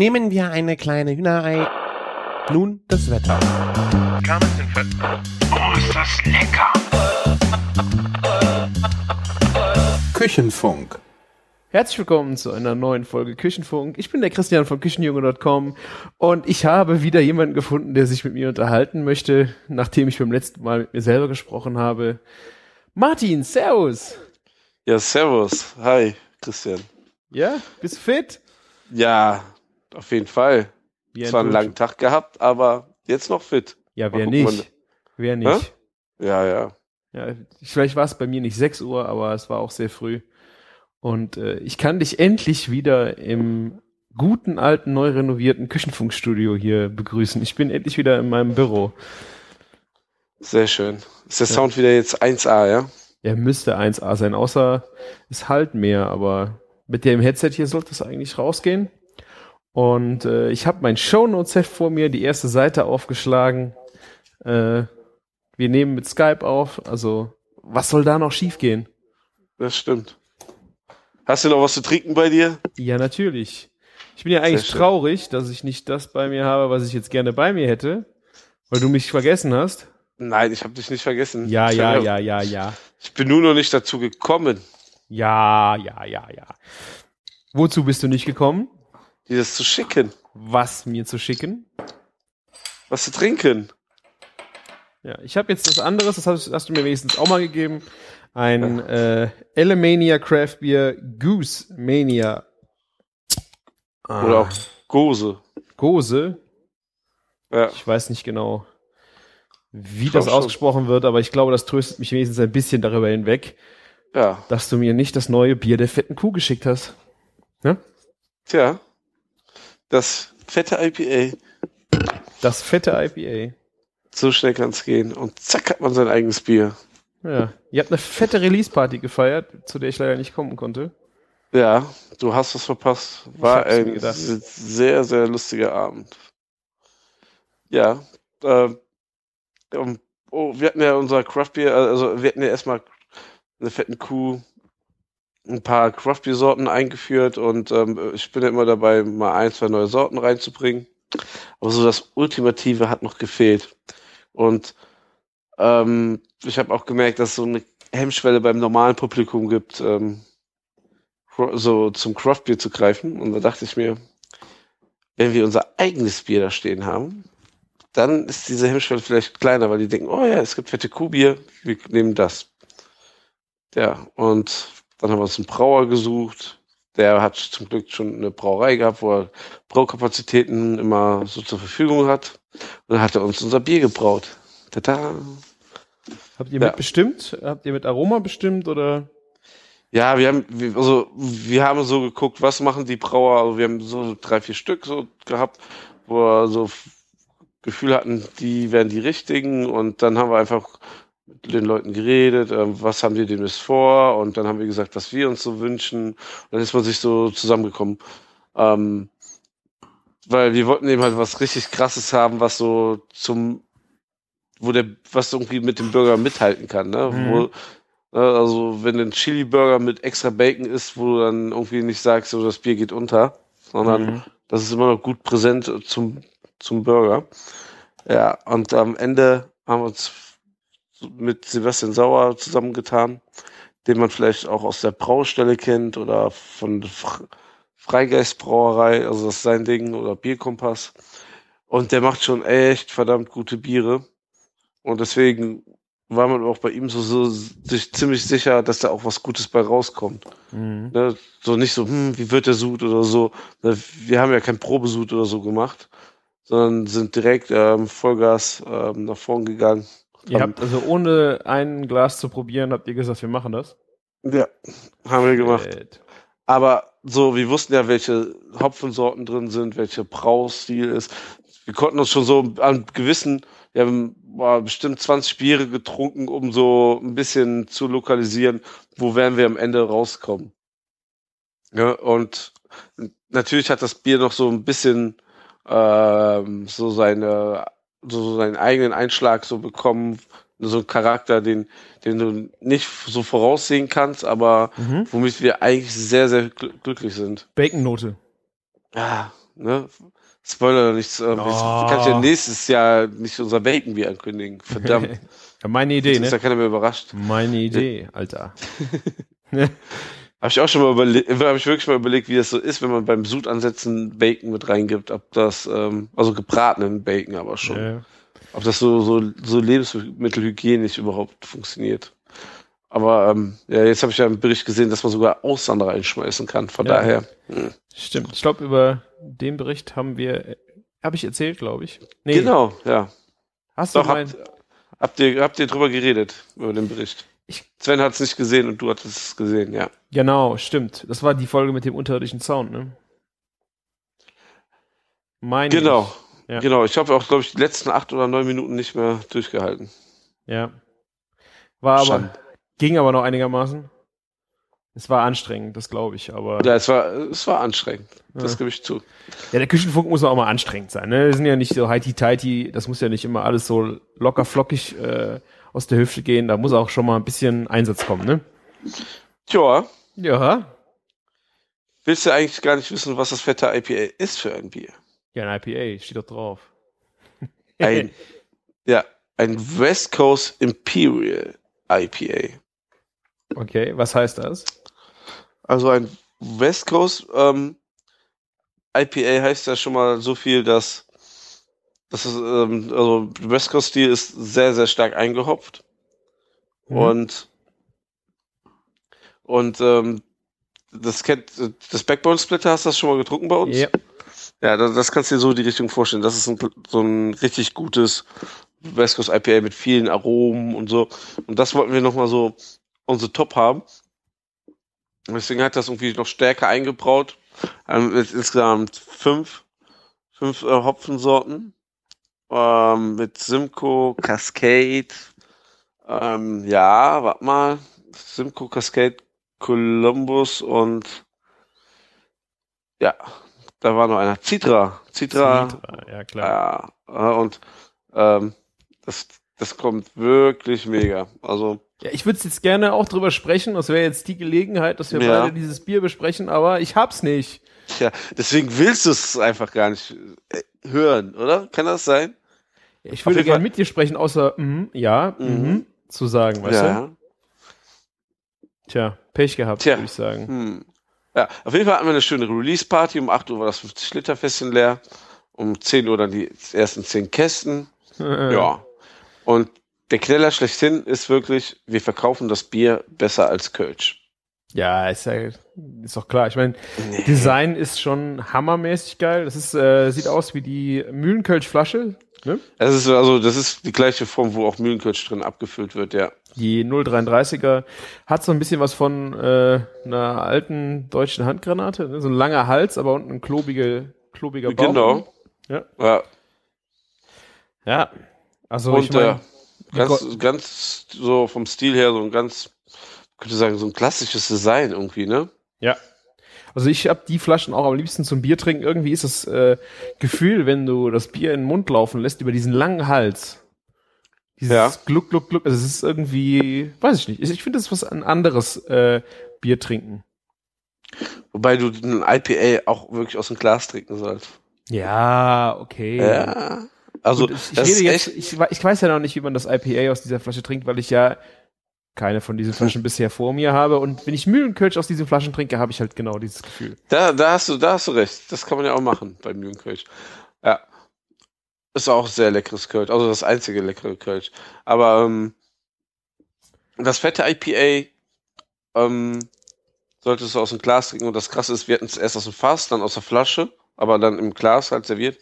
Nehmen wir eine kleine Hühnerei. Nun das Wetter. Oh, ist das lecker! Küchenfunk. Herzlich willkommen zu einer neuen Folge Küchenfunk. Ich bin der Christian von Küchenjunge.com und ich habe wieder jemanden gefunden, der sich mit mir unterhalten möchte, nachdem ich beim letzten Mal mit mir selber gesprochen habe. Martin, Servus. Ja, servus. Hi, Christian. Ja, bist du fit? Ja, auf jeden Fall. Wie Zwar einen langen Tag gehabt, aber jetzt noch fit. Ja, wer nicht? Wer nicht? Ja, ja. Ja, vielleicht war es bei mir nicht 6 Uhr, aber es war auch sehr früh. Und äh, ich kann dich endlich wieder im guten, alten, neu renovierten Küchenfunkstudio hier begrüßen. Ich bin endlich wieder in meinem Büro. Sehr schön. Ist der Ja. Sound wieder jetzt 1A, ja? Er müsste 1A sein, außer es halt mehr, aber mit dem Headset hier sollte es eigentlich rausgehen. Und äh, ich habe mein Shownotes-Heft vor mir, die erste Seite aufgeschlagen. Äh, wir nehmen mit Skype auf, also was soll da noch schiefgehen? Das stimmt. Hast du noch was zu trinken bei dir? Ja, natürlich. Ich bin ja eigentlich traurig, dass ich nicht das bei mir habe, was ich jetzt gerne bei mir hätte, weil du mich vergessen hast. Nein, ich habe dich nicht vergessen. Ja, ich ja, ja, ja, ja. Ich bin nur noch nicht dazu gekommen, Ja, ja, ja, ja. Wozu bist du nicht gekommen? Dir das zu schicken. Was mir zu schicken? Was zu trinken. Ja, ich habe jetzt das anderes, das hast, hast du mir wenigstens auch mal gegeben. Ein äh, Elemania Craft Beer Goose Mania. Ah, Oder auch Gose. Gose. Ja. Ich weiß nicht genau, wie Ich das glaub schon. ausgesprochen wird, aber ich glaube, das tröstet mich wenigstens ein bisschen darüber hinweg, Ja. dass du mir nicht das neue Bier der fetten Kuh geschickt hast. Ne? Tja. Das fette IPA. Das fette IPA. So schnell kann's gehen. Und zack hat man sein eigenes Bier. Ja. Ihr habt eine fette Release-Party gefeiert, zu der ich leider nicht kommen konnte. Ja, du hast was verpasst. War ein sehr, sehr lustiger Abend. Ja, äh, um, oh, wir hatten ja unser Craft Beer, also wir hatten ja erstmal eine fetten Kuh, ein paar Craft Beer Sorten eingeführt und ähm, ich bin ja immer dabei, mal ein, zwei neue Sorten reinzubringen. Aber so das Ultimative hat noch gefehlt. Und ähm, ich habe auch gemerkt, dass es so eine Hemmschwelle beim normalen Publikum gibt, ähm, so zum Craft Beer zu greifen. Und da dachte ich mir, wenn wir unser eigenes Bier da stehen haben, dann ist diese Hemmschwelle vielleicht kleiner, weil die denken, oh ja, es gibt fette Kuhbier, wir nehmen das. Ja, und dann haben wir uns einen Brauer gesucht. Der hat zum Glück schon eine Brauerei gehabt, wo er Braukapazitäten immer so zur Verfügung hat. Und dann hat er uns unser Bier gebraut. Tada! Habt ihr Ja. mitbestimmt? Habt ihr mit Aroma bestimmt oder? Ja, wir haben, also, wir haben so geguckt, was machen die Brauer, also wir haben so drei, vier Stück so gehabt, wo wir so Gefühl hatten, die wären die richtigen und dann haben wir einfach mit den Leuten geredet, ähm, was haben die denn jetzt vor und dann haben wir gesagt, was wir uns so wünschen und dann ist man sich so zusammengekommen. Ähm, weil wir wollten eben halt was richtig krasses haben, was so zum, wo der, was irgendwie mit dem Bürger mithalten kann, ne? Mhm. Wo, Ne, Also, wenn ein Chili-Burger mit extra Bacon ist, wo du dann irgendwie nicht sagst, so das Bier geht unter, sondern Mhm. das ist immer noch gut präsent zum, zum Burger. Ja, und am Ende haben wir uns mit Sebastian Sauer zusammengetan, den man vielleicht auch aus der Braustelle kennt oder von Freigeistbrauerei, also das ist sein Ding, oder Bierkompass. Und der macht schon echt verdammt gute Biere. Und deswegen war man auch bei ihm so, so sich ziemlich sicher, dass da auch was Gutes bei rauskommt. Mhm. Ne? So nicht so, hm, wie wird der Sud oder so. Ne? Wir haben ja kein Probesud oder so gemacht, sondern sind direkt ähm, Vollgas ähm, nach vorn gegangen. Ihr habt also ohne ein Glas zu probieren, habt ihr gesagt, wir machen das? Ja, haben wir gemacht. Shit. Aber so, wir wussten ja, welche Hopfensorten drin sind, welche Braustil ist. Wir konnten uns schon so an gewissen, wir haben boah, bestimmt 20 Biere getrunken, um so ein bisschen zu lokalisieren, wo werden wir am Ende rauskommen. Ja, und natürlich hat das Bier noch so ein bisschen ähm, so seine, so seinen eigenen Einschlag so bekommen, so einen Charakter, den, den du nicht so voraussehen kannst, aber Mhm. womit wir eigentlich sehr, sehr gl glücklich sind. Bacon-Note. Ja, ne? Spoiler nichts. Ähm, Oh. Kann ich ja nächstes Jahr nicht unser Bacon Bier ankündigen. Verdammt. Ja, meine Idee, Jetzt ist ja ne? keiner mehr überrascht. Meine Idee, Alter. Habe ich auch schon mal überlegt, habe ich wirklich mal überlegt, wie das so ist, wenn man beim Sud ansetzen Bacon mit reingibt, ob das, ähm, also gebratenen Bacon aber schon, Ja. ob das so, so, so lebensmittelhygienisch überhaupt funktioniert. Aber ähm, ja, jetzt habe ich ja im Bericht gesehen, dass man sogar Aussander reinschmeißen kann. Von Ja. daher, hm. Stimmt. Ich glaube, über den Bericht haben wir, habe ich erzählt, glaube ich. Nee, genau, ja. Hast Doch, du mein, habt, habt, ihr, habt ihr drüber geredet, über den Bericht? Sven hat es nicht gesehen und du hattest es gesehen, ja. Genau, stimmt. Das war die Folge mit dem unterirdischen Sound, ne? Meine Genau, ich. Ja. genau. Ich habe auch, glaube ich, die letzten acht oder neun Minuten nicht mehr durchgehalten. Ja. War aber, Schande. ging aber noch einigermaßen. Es war anstrengend, das glaube ich, aber Ja, es war, es war anstrengend. Das Ja. gebe ich zu. ja, der Küchenfunk muss auch mal anstrengend sein. Ne? Wir sind ja nicht so heiti-teiti, das muss ja nicht immer alles so locker flockig äh, aus der Hüfte gehen. Da muss auch schon mal ein bisschen Einsatz kommen, ne? Tja, Ja. willst du eigentlich gar nicht wissen, was das fette IPA ist für ein Bier? Ja, ein IPA, steht doch drauf. Ein, ja, ein West Coast Imperial IPA. okay, was heißt das? Also ein West Coast ähm, IPA heißt ja schon mal so viel, dass das ist, ähm, also West Coast Stil ist sehr, sehr stark eingehopft. Mhm. Und und ähm, das kennt das Backbone Splitter hast du das schon mal getrunken bei uns? Ja. Ja, das, das kannst du dir so die Richtung vorstellen. Das ist ein, so ein richtig gutes West Coast IPA mit vielen Aromen und so. Und das wollten wir nochmal so unsere Top haben. Deswegen hat das irgendwie noch stärker eingebraut. Ähm, mit insgesamt fünf, fünf äh, Hopfensorten. Ähm, mit Simcoe, Cascade. Ähm, ja, warte mal. Simcoe, Cascade, Columbus und ja, da war noch einer. Citra. Citra. Citra, ja klar. Ja, äh, und ähm, das, das kommt wirklich mega. Also, Ja, ich würde jetzt gerne auch drüber sprechen. Das wäre jetzt die Gelegenheit, dass wir Ja. beide dieses Bier besprechen, aber ich hab's nicht. tja, deswegen willst du es einfach gar nicht äh, hören, oder? Kann das sein? Ich würde gerne mit dir sprechen, außer mhm, ja, mhm. Mhm. zu sagen, weißt du? ja. Tja, Pech gehabt, würde ich sagen. Hm. Ja, auf jeden Fall hatten wir eine schöne Release-Party. Um 8 Uhr war das 50-Liter-Fässchen leer. Um 10 Uhr dann die ersten 10 Kästen. Ja. Und der Kneller schlechthin ist wirklich, wir verkaufen das Bier besser als Kölsch. Ja, ist ja ist doch klar. Ich meine, Design ist schon hammermäßig geil. Das ist, äh, sieht aus wie die Mühlenkölsch-Flasche, ne? Das ist also, das ist die gleiche Form, wo auch Mühlenkölsch drin abgefüllt wird, ja. Die 033er hat so ein bisschen was von äh, einer alten deutschen Handgranate. Ne? So ein langer Hals, aber unten ein klobige, klobiger Bauch. Genau. Ja. Ja. Ja. Also Und ich meine, äh, ganz, ganz so vom Stil her so ein ganz, könnte sagen, so ein klassisches Design irgendwie, ne? ja. Also ich habe die Flaschen auch am liebsten zum Bier trinken. Irgendwie ist das äh, Gefühl, wenn du das Bier in den Mund laufen lässt über diesen langen Hals. Dieses Ja. Gluck, Gluck, Gluck. Also es ist irgendwie, weiß ich nicht. Ich finde, das ist was ein anderes äh, Bier trinken. Wobei du ein IPA auch wirklich aus dem Glas trinken sollst. Ja, okay. Ja. Also, Gut, ich, ich, jetzt, ich, ich weiß ja noch nicht, wie man das IPA aus dieser Flasche trinkt, weil ich ja keine von diesen Flaschen bisher vor mir habe. Und wenn ich Mühlenkölsch aus diesen Flaschen trinke, habe ich halt genau dieses Gefühl. da, da hast du, da hast du recht. Das kann man ja auch machen beim Mühlenkölsch. Ja. Ist auch sehr leckeres Kölsch. Also das einzige leckere Kölsch. Aber, ähm, das fette IPA, ähm, solltest du aus dem Glas trinken. Und das krasse ist, wir hatten es erst aus dem Fass, dann aus der Flasche, aber dann im Glas halt serviert.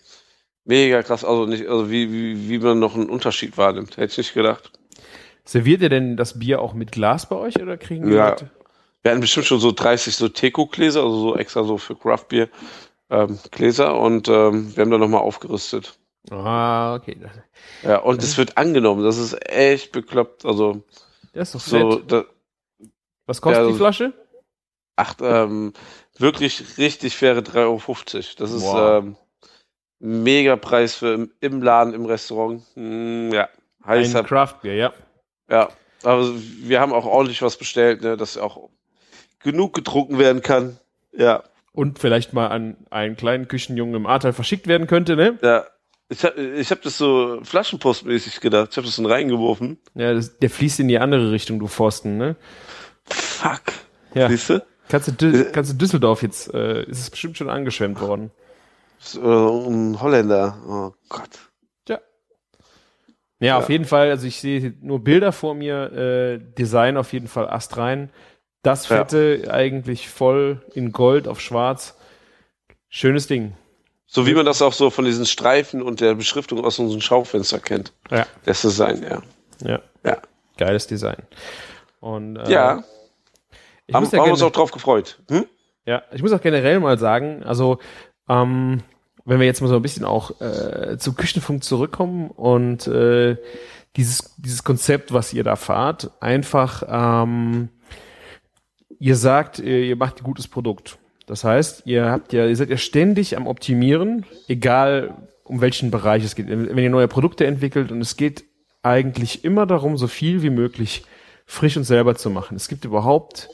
Mega krass. Also nicht, also wie, wie, wie man noch einen Unterschied wahrnimmt. Hätte ich nicht gedacht. Serviert ihr denn das Bier auch mit Glas bei euch oder kriegen Ja. Leute? Wir hatten bestimmt schon so 30 so Teco-Gläser, also so extra so für Craftbier ähm, Gläser und ähm, wir haben da nochmal aufgerüstet. Ah, okay. Ja, und es wird angenommen. Das ist echt bekloppt. Also Das ist doch so, da, Was kostet ja, die Flasche? ach, ähm, wirklich richtig faire 3,50 Euro. Das ist Wow. ähm, mega Preis für im, im Laden, im Restaurant. Hm, ja, heiß Ein Craftbier, ja. Ja, aber wir haben auch ordentlich was bestellt, ne, dass auch genug getrunken werden kann. Ja, und vielleicht mal an einen kleinen Küchenjungen im Ahrtal verschickt werden könnte, ne? Ja. Ich hab, ich hab das so flaschenpostmäßig gedacht. Ich hab das dann reingeworfen. Ja, das, der fließt in die andere Richtung, du Pfosten, ne? Fuck. Ja. Siehst du? Kannst du, Dü kannst du Düsseldorf jetzt, äh, ist es bestimmt schon angeschwemmt worden. So, Ein Holländer. Oh Gott. Ja. Ja, auf jeden Fall, also ich sehe nur Bilder vor mir, äh, Design auf jeden Fall astrein. Das Ja. fette eigentlich voll in Gold auf schwarz. Schönes Ding. So wie man das auch so von diesen Streifen und der Beschriftung aus unserem Schaufenster kennt. Ja. Das Design, ja. Ja. Ja. Geiles Design. Und, äh, Ja, ich haben, muss ja haben wir uns auch drauf gefreut. Hm? Ja, ich muss auch generell mal sagen, also ähm, wenn wir jetzt mal so ein bisschen auch äh, zu Küchenfunk zurückkommen und äh, dieses, dieses Konzept, was ihr da fahrt, einfach, ähm, ihr sagt, ihr, ihr macht ein gutes Produkt. Das heißt, ihr habt ja, ihr seid ja ständig am Optimieren, egal um welchen Bereich es geht. Wenn ihr neue Produkte entwickelt und es geht eigentlich immer darum, so viel wie möglich frisch und selber zu machen. Es gibt überhaupt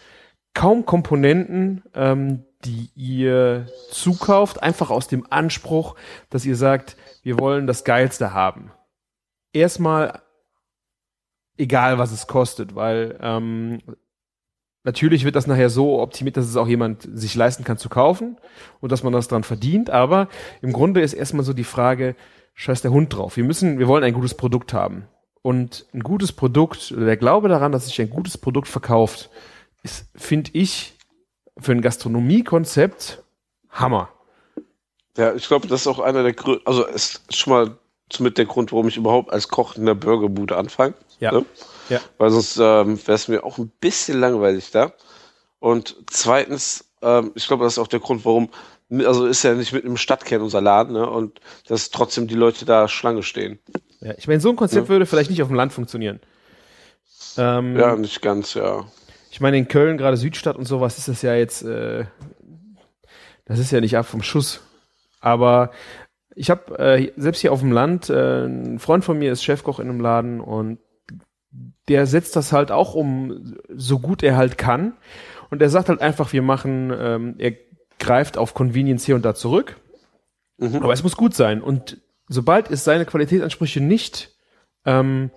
kaum Komponenten, ähm, die ihr zukauft, einfach aus dem Anspruch, dass ihr sagt, wir wollen das Geilste haben. Erstmal, egal was es kostet, weil ähm, natürlich wird das nachher so optimiert, dass es auch jemand sich leisten kann zu kaufen und dass man das dran verdient, aber im Grunde ist erstmal so die Frage, scheiß der Hund drauf. Wir müssen, wir wollen ein gutes Produkt haben. Und ein gutes Produkt, der Glaube daran, dass sich ein gutes Produkt verkauft, ist, finde ich, für ein Gastronomiekonzept Hammer. Ja, ich glaube, das ist auch einer der Gründe, also ist schon mal mit der Grund, warum ich überhaupt als Koch in der Burgerbude anfange. Ja. Ne? Ja. Weil sonst ähm, wäre es mir auch ein bisschen langweilig da. Und zweitens, ähm, ich glaube, das ist auch der Grund, warum, also ist ja nicht mitten im Stadtkern unser Laden, ne? Und dass trotzdem die Leute da Schlange stehen. Ja, ich meine, so ein Konzept Ja. würde vielleicht nicht auf dem Land funktionieren. Ähm, Ja, nicht ganz, ja. Ich meine, in Köln, gerade Südstadt und sowas, ist das ja jetzt, äh, das ist ja nicht ab vom Schuss. Aber ich habe äh, selbst hier auf dem Land, äh, ein Freund von mir ist Chefkoch in einem Laden und der setzt das halt auch um, so gut er halt kann. Und er sagt halt einfach, wir machen, ähm, er greift auf Convenience hier und da zurück. Mhm. Aber es muss gut sein. Und sobald es seine Qualitätsansprüche nicht ähm,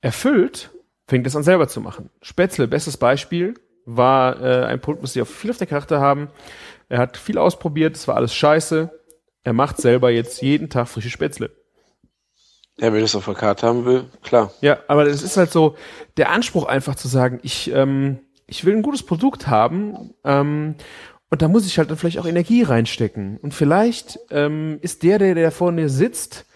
erfüllt, fängt es an selber zu machen. Spätzle, bestes Beispiel, war äh, ein Produkt, was sie auf viel auf der Karte haben. Er hat viel ausprobiert, es war alles scheiße. Er macht selber jetzt jeden Tag frische Spätzle. Ja, wenn das auf der Karte haben will, klar. Ja, aber es ist halt so der Anspruch einfach zu sagen, ich, ähm, ich will ein gutes Produkt haben ähm, und da muss ich halt dann vielleicht auch Energie reinstecken. Und vielleicht ähm, ist der, der, der vorne sitzt,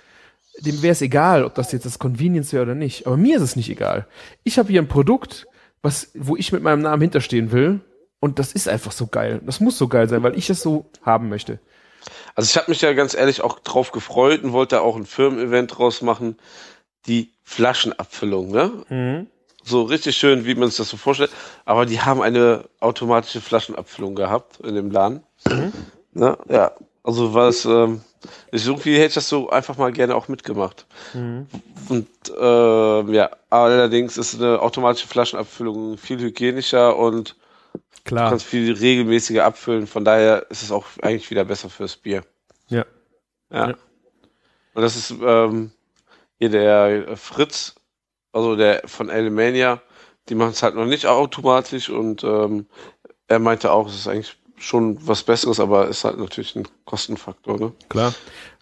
dem wäre es egal, ob das jetzt das Convenience wäre oder nicht. Aber mir ist es nicht egal. Ich habe hier ein Produkt, was, wo ich mit meinem Namen hinterstehen will. Und das ist einfach so geil. Das muss so geil sein, weil ich es so haben möchte. Also ich habe mich ja ganz ehrlich auch drauf gefreut und wollte auch ein Firmen-Event draus machen. Die Flaschenabfüllung, ne? So richtig schön, wie man sich das so vorstellt. Aber die haben eine automatische Flaschenabfüllung gehabt in dem Laden. Ne? Ja, also was, ähm, ich irgendwie hätte ich das so einfach mal gerne auch mitgemacht. Und ähm, ja, allerdings ist eine automatische Flaschenabfüllung viel hygienischer und du Klar. kannst viel regelmäßiger abfüllen. Von daher ist es auch eigentlich wieder besser fürs Bier. Ja. Ja. Ja. Und das ist ähm, hier der Fritz, also der von Alemania, die machen es halt noch nicht automatisch und ähm, er meinte auch, es ist eigentlich schon was Besseres, aber ist halt natürlich ein Kostenfaktor, ne? Klar.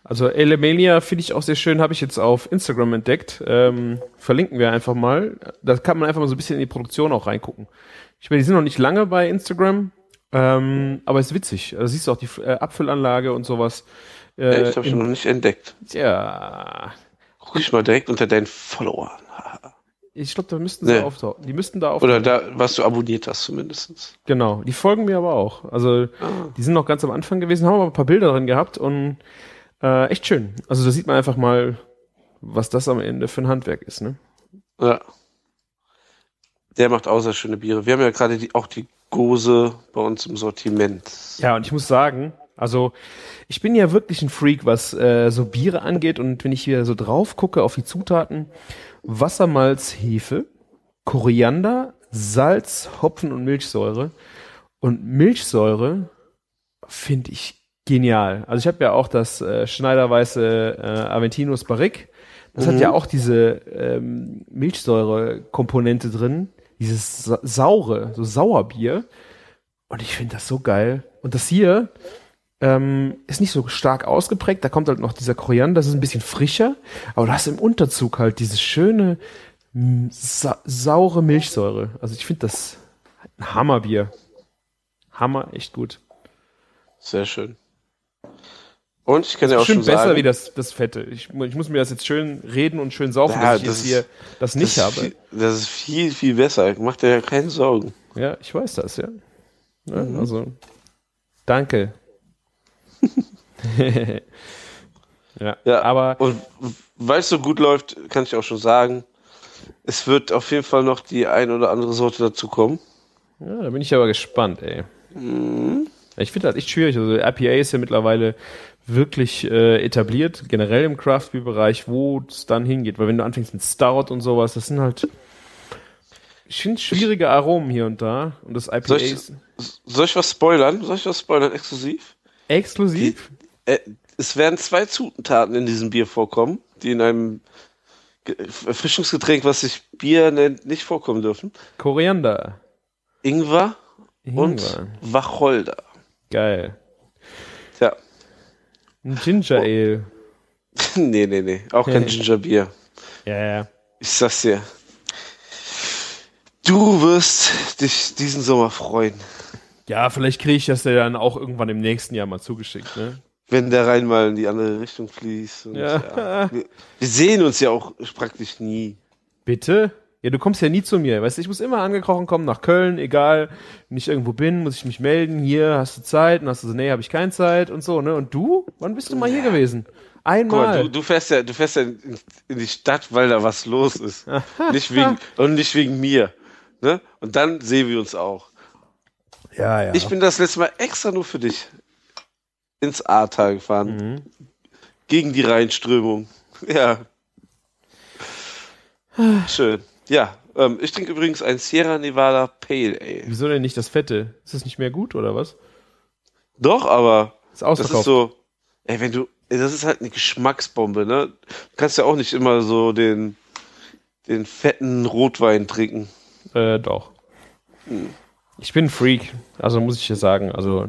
Also Elemania finde ich auch sehr schön, habe ich jetzt auf Instagram entdeckt. Ähm, verlinken wir einfach mal. Da kann man einfach mal so ein bisschen in die Produktion auch reingucken. Ich meine, die sind noch nicht lange bei Instagram, ähm, aber ist witzig. Da siehst du auch die äh, Abfüllanlage und sowas. Äh, Echt, habe ich noch nicht entdeckt. ja, Guck ich mal direkt unter deinen Followern. ich glaube, da müssten sie Nee. auftauchen. Die müssten da auftauchen. Oder da, was du abonniert hast zumindest. Genau, die folgen mir aber auch. Also Ah. die sind noch ganz am Anfang gewesen, haben aber ein paar Bilder drin gehabt und äh, echt schön. Also da sieht man einfach mal, was das am Ende für ein Handwerk ist, ne? Ja. Der macht auch sehr schöne Biere. Wir haben ja gerade die, auch die Gose bei uns im Sortiment. Ja, und ich muss sagen, also ich bin ja wirklich ein Freak, was äh, so Biere angeht und wenn ich hier so drauf gucke auf die Zutaten, Wassermalz, Hefe, Koriander, Salz, Hopfen und Milchsäure. Und Milchsäure finde ich genial. Also ich habe ja auch das äh, Schneiderweiße äh, Aventinus Barrique. Das hat Mhm. ja auch diese ähm, Milchsäure-Komponente drin, dieses sa saure, so Sauerbier. Und ich finde das so geil. Und das hier ähm, ist nicht so stark ausgeprägt. Da kommt halt noch dieser Koriander, das ist ein bisschen frischer. Aber du hast im Unterzug halt dieses schöne sa saure Milchsäure. Also ich finde das ein Hammerbier. Hammer, echt gut. Sehr schön. Und ich kann ja auch Schön schon besser sagen, wie das, das Fette. Ich, ich muss mir das jetzt schön reden und schön saufen, Ja, dass ich das jetzt hier das nicht das habe. Viel, das ist viel, viel besser. Mach dir ja keine Sorgen. Ja, ich weiß das, ja. ja Mhm. Also, danke. Ja, Ja, aber Und weil es so gut läuft, kann ich auch schon sagen, es wird auf jeden Fall noch die ein oder andere Sorte dazu kommen. ja, da bin ich aber gespannt, ey. Mhm. Ich finde das echt schwierig. Also IPA ist ja mittlerweile wirklich äh, etabliert, generell im Craft Beer Bereich, wo es dann hingeht. Weil wenn du anfängst mit Stout und sowas, das sind halt ich finde schwierige Aromen hier und da. Und das IPA Soll ich- ist Soll ich was spoilern? Soll ich was spoilern exklusiv? Exklusiv. Äh, es werden zwei Zutaten in diesem Bier vorkommen, die in einem Ge- Erfrischungsgetränk, was sich Bier nennt, nicht vorkommen dürfen. Koriander. Ingwer und Ingwer. Wacholder. Geil. Tja, Ein Ginger Oh. Ale. nee, nee, nee. Auch kein Gingerbier. Ja, ja. Ich sag's dir. Du wirst dich diesen Sommer freuen, Ja, vielleicht kriege ich das ja dann auch irgendwann im nächsten Jahr mal zugeschickt, ne? wenn der Rhein mal in die andere Richtung fließt. Ja. ja. Wir, wir sehen uns ja auch praktisch nie. Bitte? Ja, du kommst ja nie zu mir. Weißt du, ich muss immer angekrochen kommen nach Köln, egal, wenn ich irgendwo bin, muss ich mich melden. Hier, hast du Zeit? Und hast du so, nee, habe ich keine Zeit und so, ne? Und du? Wann bist du mal hier gewesen? Guck mal, Einmal. du, du fährst ja, du fährst ja in, in die Stadt, weil da was los ist. nicht wegen, und nicht wegen mir. Ne? Und dann sehen wir uns auch. Ja, ja. Ich bin das letzte Mal extra nur für dich ins Ahrtal gefahren. mhm. Gegen die Rheinströmung. Ja. Schön. Ja, ähm, ich trinke übrigens ein Sierra Nevada Pale Ale. Wieso denn nicht das Fette? Ist das nicht mehr gut oder was? Doch, aber Ist das ist so, ey, wenn du, ey, das ist halt eine Geschmacksbombe, ne? Du kannst ja auch nicht immer so den, den fetten Rotwein trinken. Äh, doch. Ich bin ein Freak, also muss ich ja sagen. Also,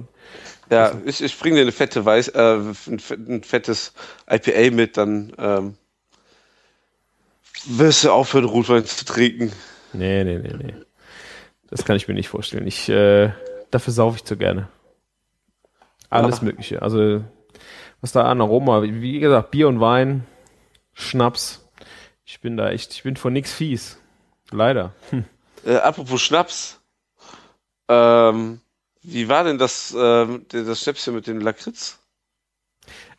Ja, ich, ich bringe dir eine fette Weiß, äh, ein, fett- ein fettes IPA mit, dann ähm, wirst du aufhören, Rotwein zu trinken. nee, nee, nee, nee. Das kann ich mir nicht vorstellen. Ich, äh, dafür saufe ich zu gerne. Alles Ja. Mögliche. Also, was da an Aroma, wie gesagt, Bier und Wein, Schnaps. Ich bin da echt, ich bin von nix fies. Leider. Hm. Äh, apropos Schnaps, ähm, wie war denn das, ähm, das Schnäpschen mit dem Lakritz?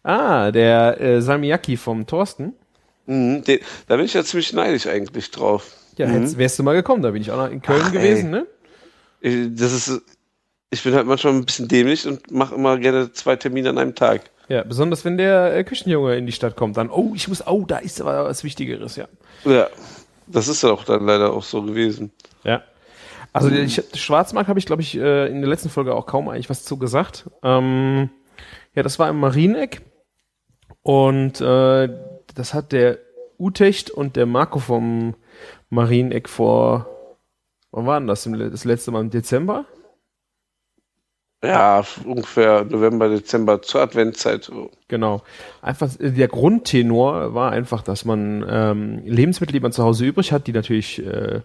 Ah, der äh, Salmiakki vom Thorsten. Mhm, den, da bin ich ja ziemlich neidisch eigentlich drauf. Ja, Mhm. hättest, wärst du mal gekommen, da bin ich auch noch in Köln Ach, gewesen, ey. ne? Ich, das ist, ich bin halt manchmal ein bisschen dämlich und mache immer gerne zwei Termine an einem Tag. Ja, besonders wenn der äh, Küchenjunge in die Stadt kommt, dann, oh, ich muss, oh, da ist aber was Wichtigeres, ja. Ja, das ist ja auch dann leider auch so gewesen. Ja. Also ich, Schwarzmarkt habe ich, glaube ich, äh, in der letzten Folge auch kaum eigentlich was zu gesagt. Ähm, ja, das war im Marieneck und äh, das hat der Utecht und der Marco vom Marieneck vor, wann war denn das? Das letzte Mal im Dezember? Ja, ungefähr November, Dezember zur Adventzeit. so. Genau. Einfach äh, der Grundtenor war einfach, dass man ähm, Lebensmittel, die man zu Hause übrig hat, die natürlich äh,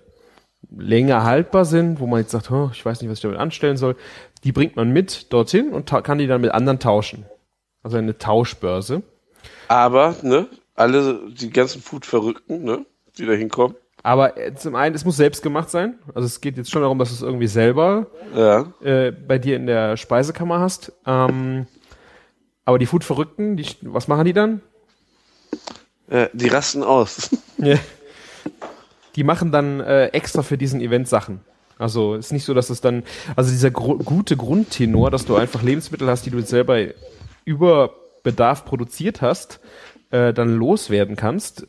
länger haltbar sind, wo man jetzt sagt, oh, ich weiß nicht, was ich damit anstellen soll, die bringt man mit dorthin und kann die dann mit anderen tauschen. Also eine Tauschbörse. Aber, ne, alle, die ganzen Food-Verrückten, ne, die da hinkommen, Aber äh, zum einen, es muss selbst gemacht sein. Also es geht jetzt schon darum, dass du es irgendwie selber ja, äh, bei dir in der Speisekammer hast. Ähm, aber die Food-Verrückten, die, was machen die dann? äh, die rasten aus. Ja. Die machen dann äh, extra für diesen Event Sachen. Also ist nicht so, dass es dann, also dieser gru gute Grundtenor, dass du einfach Lebensmittel hast, die du jetzt selber über Bedarf produziert hast, äh, dann loswerden kannst,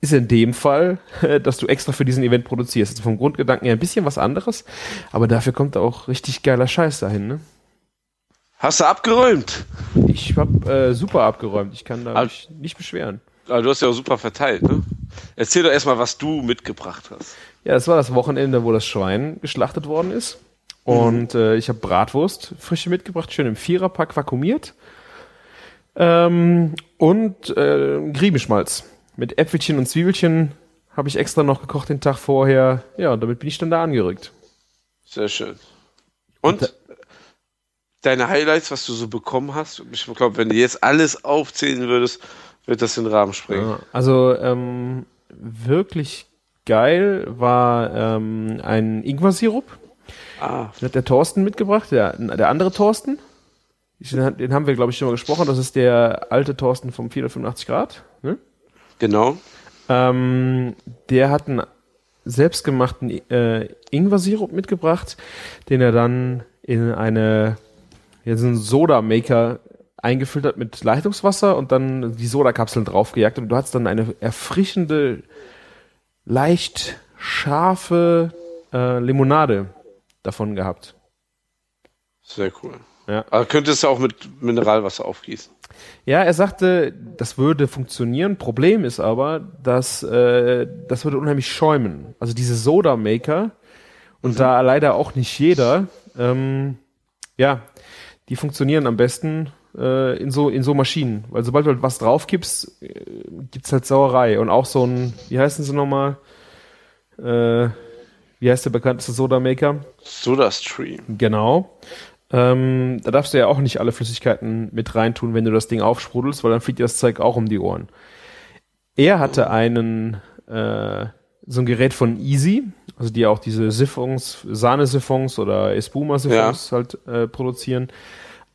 ist in dem Fall, äh, dass du extra für diesen Event produzierst. Also vom Grundgedanken her ein bisschen was anderes, aber dafür kommt auch richtig geiler Scheiß dahin, ne? Hast du abgeräumt? Ich habe äh, super abgeräumt. Ich kann da Ah. mich nicht beschweren. Ah, du hast ja auch super verteilt, ne? Erzähl doch erstmal, was du mitgebracht hast. Ja, das war das Wochenende, wo das Schwein geschlachtet worden ist. Und äh, ich habe Bratwurst frische mitgebracht, schön im Viererpack vakuumiert. Ähm, und äh, Griebenschmalz mit Äpfelchen und Zwiebelchen habe ich extra noch gekocht den Tag vorher. Ja, und damit bin ich dann da angerückt. Sehr schön. Und deine Highlights, was du so bekommen hast? Ich glaube, wenn du jetzt alles aufzählen würdest, wird das den Rahmen sprengen. Ja, also ähm, wirklich geil war ähm, ein Ingwer-Sirup. Ah, Den hat der Thorsten mitgebracht, der, der andere Thorsten. Den, haben wir, glaube ich, schon mal gesprochen. Das ist der alte Thorsten vom 485 Grad. Ne? genau. Ähm, der hat einen selbstgemachten äh, Ingwer-Sirup mitgebracht, den er dann in eine ja, so einen Soda-Maker eingefüllt hat mit Leitungswasser und dann die Sodakapseln draufgejagt. Und du hattest dann eine erfrischende, leicht scharfe äh, Limonade davon gehabt. Sehr cool. Ja. Aber könntest du auch mit Mineralwasser aufgießen. Ja, er sagte, das würde funktionieren. Problem ist aber, dass äh, das würde unheimlich schäumen. Also diese Soda Maker und da leider auch nicht jeder, ähm, ja, die funktionieren am besten äh, in so in so Maschinen, weil sobald du halt was draufkippst, äh, gibt's halt Sauerei und auch so ein, wie heißen sie nochmal? Äh, wie heißt der bekannteste Soda Maker? SodaStream. Genau. Ähm, da darfst du ja auch nicht alle Flüssigkeiten mit reintun, wenn du das Ding aufsprudelst, weil dann fliegt dir das Zeug auch um die Ohren. Er hatte einen, äh, so ein Gerät von Easy, also die auch diese Siphons, Sahnesiphons oder Espuma-Siphons halt äh, produzieren.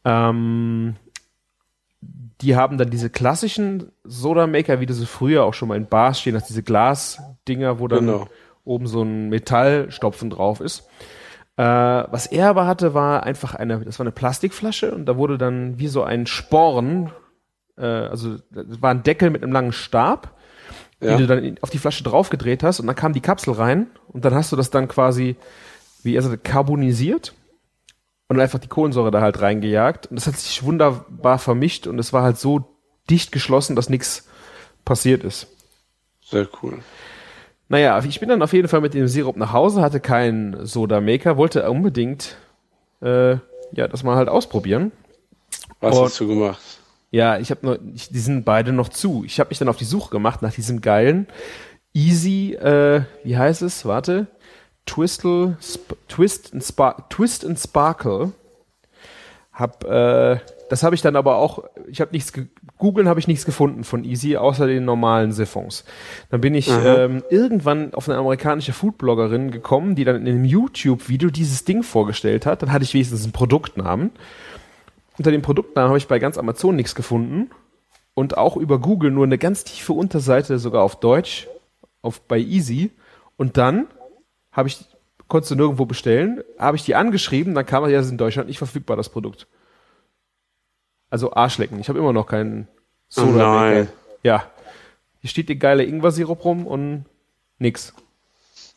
Ähm, die haben dann diese klassischen Soda-Maker, wie du sie früher auch schon mal in Bars stehen hast, diese Glasdinger, wo dann Genau. oben so ein Metallstopfen drauf ist. Äh, was er aber hatte, war einfach eine, das war eine Plastikflasche und da wurde dann wie so ein Sporn, äh, also das war ein Deckel mit einem langen Stab, Ja. den du dann auf die Flasche draufgedreht hast und dann kam die Kapsel rein und dann hast du das dann quasi, wie er sagte, carbonisiert und einfach die Kohlensäure da halt reingejagt und das hat sich wunderbar vermischt und es war halt so dicht geschlossen, dass nichts passiert ist. Sehr cool. Naja, ich bin dann auf jeden Fall mit dem Sirup nach Hause, hatte keinen Soda-Maker, wollte unbedingt äh, ja, das mal halt ausprobieren. Was Und- hast du gemacht? Ja, ich habe nur, ich, die sind beide noch zu. Ich habe mich dann auf die Suche gemacht nach diesem geilen Easy, äh, wie heißt es? Warte, Twistle, Sp Twist and Spark, Twist and Sparkle. Hab, äh, das habe ich dann aber auch, ich habe nichts, ge- googeln habe ich nichts gefunden von Easy, außer den normalen Siphons. Dann bin ich ähm, irgendwann auf eine amerikanische Foodbloggerin gekommen, die dann in einem YouTube-Video dieses Ding vorgestellt hat. Dann hatte ich wenigstens einen Produktnamen. Unter dem Produktnamen habe ich bei ganz Amazon nichts gefunden und auch über Google nur eine ganz tiefe Unterseite sogar auf Deutsch auf bei Easy und dann habe ich konntest du nirgendwo bestellen, habe ich die angeschrieben, dann kam ja, das ist in Deutschland nicht verfügbar das Produkt. Also Arschlecken, ich habe immer noch keinen Soda Oh nein. Ja. Hier steht die geile Ingwer-Sirup rum und nix.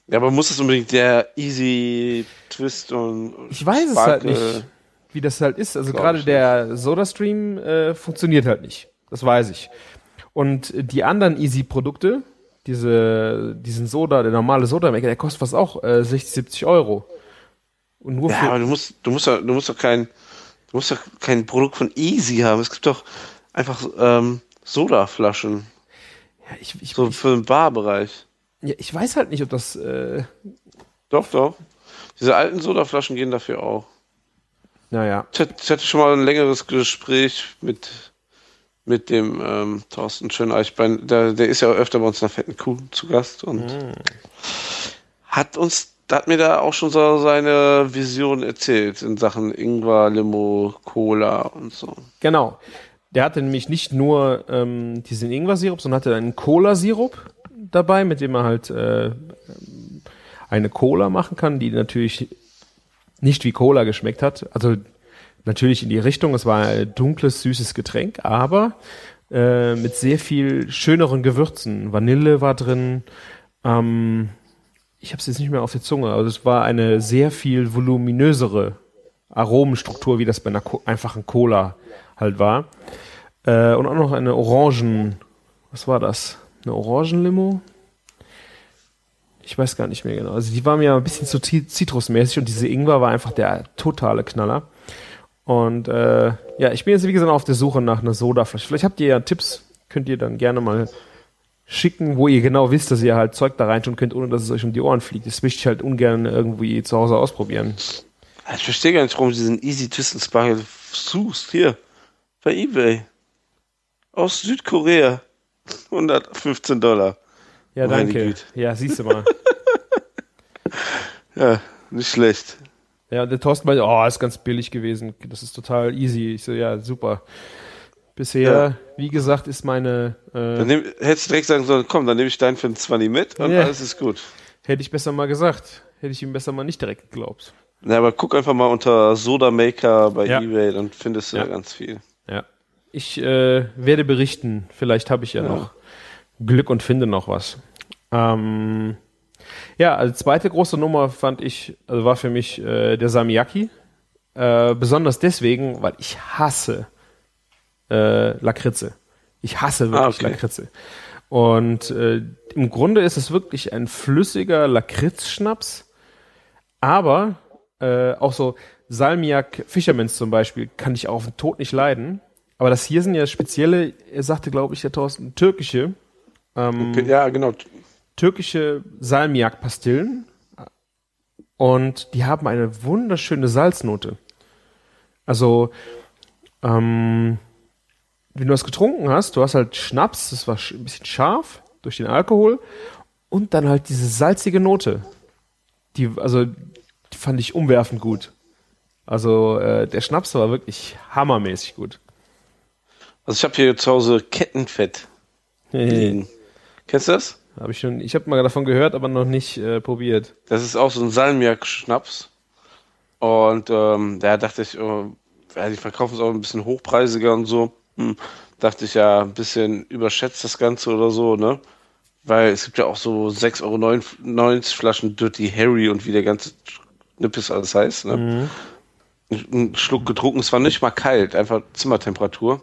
Ja, aber muss es unbedingt der Easy Twist und Ich weiß es halt Sparkle- nicht, wie das halt ist. Also gerade der SodaStream äh, funktioniert halt nicht. Das weiß ich. Und die anderen Easy-Produkte, diese, diesen Soda, der normale Soda-Maker, der kostet fast auch äh, 60, 70 Euro. Und nur Ja, für, aber du musst, du musst doch, du musst doch kein, du musst doch kein Produkt von Easy haben. Es gibt doch einfach ähm, Sodaflaschen. ja, ich, ich, So für den Barbereich. ja, ich weiß halt nicht, ob das, äh, Doch, doch. Diese alten Sodaflaschen gehen dafür auch. naja. Ich hatte schon mal ein längeres Gespräch mit, mit dem ähm, Thorsten Schöneichbein. Der, der ist ja öfter bei uns in der fetten Kuh zu Gast und hat uns, hat mir da auch schon so seine Vision erzählt in Sachen Ingwer, Limo, Cola und so. Genau. Der hatte nämlich nicht nur ähm, diesen Ingwer-Sirup, sondern hatte einen Cola-Sirup dabei, mit dem er halt äh, eine Cola machen kann, die natürlich nicht wie Cola geschmeckt hat. Also natürlich in die Richtung, es war ein dunkles, süßes Getränk, aber äh, mit sehr viel schöneren Gewürzen. Vanille war drin. Ähm, ich habe es jetzt nicht mehr auf der Zunge, also es war eine sehr viel voluminösere Aromenstruktur, wie das bei einer Co einfachen Cola halt war. Äh, und auch noch eine Orangen, was war das? Eine Orangenlimo? Ich weiß gar nicht mehr genau. Also die war mir ein bisschen zu zitrusmäßig und diese Ingwer war einfach der totale Knaller. Und äh, ja, ich bin jetzt wie gesagt auf der Suche nach einer Sodaflasche. Vielleicht habt ihr ja Tipps, könnt ihr dann gerne mal schicken, wo ihr genau wisst, dass ihr halt Zeug da reintun könnt, ohne dass es euch um die Ohren fliegt. Das möchte ich halt ungern irgendwie zu Hause ausprobieren. Ich verstehe gar nicht, warum sie diesen Easy Twist Sparkle suchst. Hier, bei Ebay. Aus Südkorea. 115 Dollar. Ja, danke. Ja, siehst du mal. ja, nicht schlecht. Ja, und der Thorsten meinte, oh, ist ganz billig gewesen. Das ist total easy. Ich so, ja, super. Bisher, ja. wie gesagt, ist meine. Äh, dann nehm, hättest du direkt sagen sollen, komm, dann nehme ich deinen für einen 20 mit und ja. alles ist gut. Hätte ich besser mal gesagt. Hätte ich ihm besser mal nicht direkt geglaubt. Na, aber guck einfach mal unter Soda Maker bei ja. Ebay, dann findest du ja. ganz viel. Ja. Ich äh, werde berichten. Vielleicht habe ich ja, ja, noch Glück und finde noch was. Ähm, ja, also zweite große Nummer fand ich, also war für mich äh, der Samiyaki. Äh, besonders deswegen, weil ich hasse äh, Lakritze. Ich hasse wirklich ah, okay. Lakritze. Und äh, im Grunde ist es wirklich ein flüssiger Lakritzschnaps, aber äh, auch so Salmiak Fishermans zum Beispiel kann ich auch auf den Tod nicht leiden. Aber das hier sind ja spezielle, er sagte, glaube ich, der Thorsten, türkische. Ähm, okay, ja, genau türkische Salmiak-Pastillen und die haben eine wunderschöne Salznote. Also, ähm, wenn du das getrunken hast, du hast halt Schnaps, das war ein bisschen scharf durch den Alkohol und dann halt diese salzige Note. Die, also, die fand ich umwerfend gut. Also, äh, der Schnaps war wirklich hammermäßig gut. Also, ich habe hier zu Hause Kettenfett. Hey. Kennst du das? Habe ich schon, ich habe mal davon gehört, aber noch nicht äh, probiert. Das ist auch so ein Salmiak-Schnaps. Und ähm, da dachte ich, oh, ja, die verkaufen es auch ein bisschen hochpreisiger und so. Hm, dachte ich ja, ein bisschen überschätzt das Ganze oder so, ne? Weil es gibt ja auch so 6,99 Euro Flaschen Dirty Harry und wie der ganze Nippes alles heißt, ne? Mhm. Ein Schluck getrunken, es war nicht mal kalt, einfach Zimmertemperatur.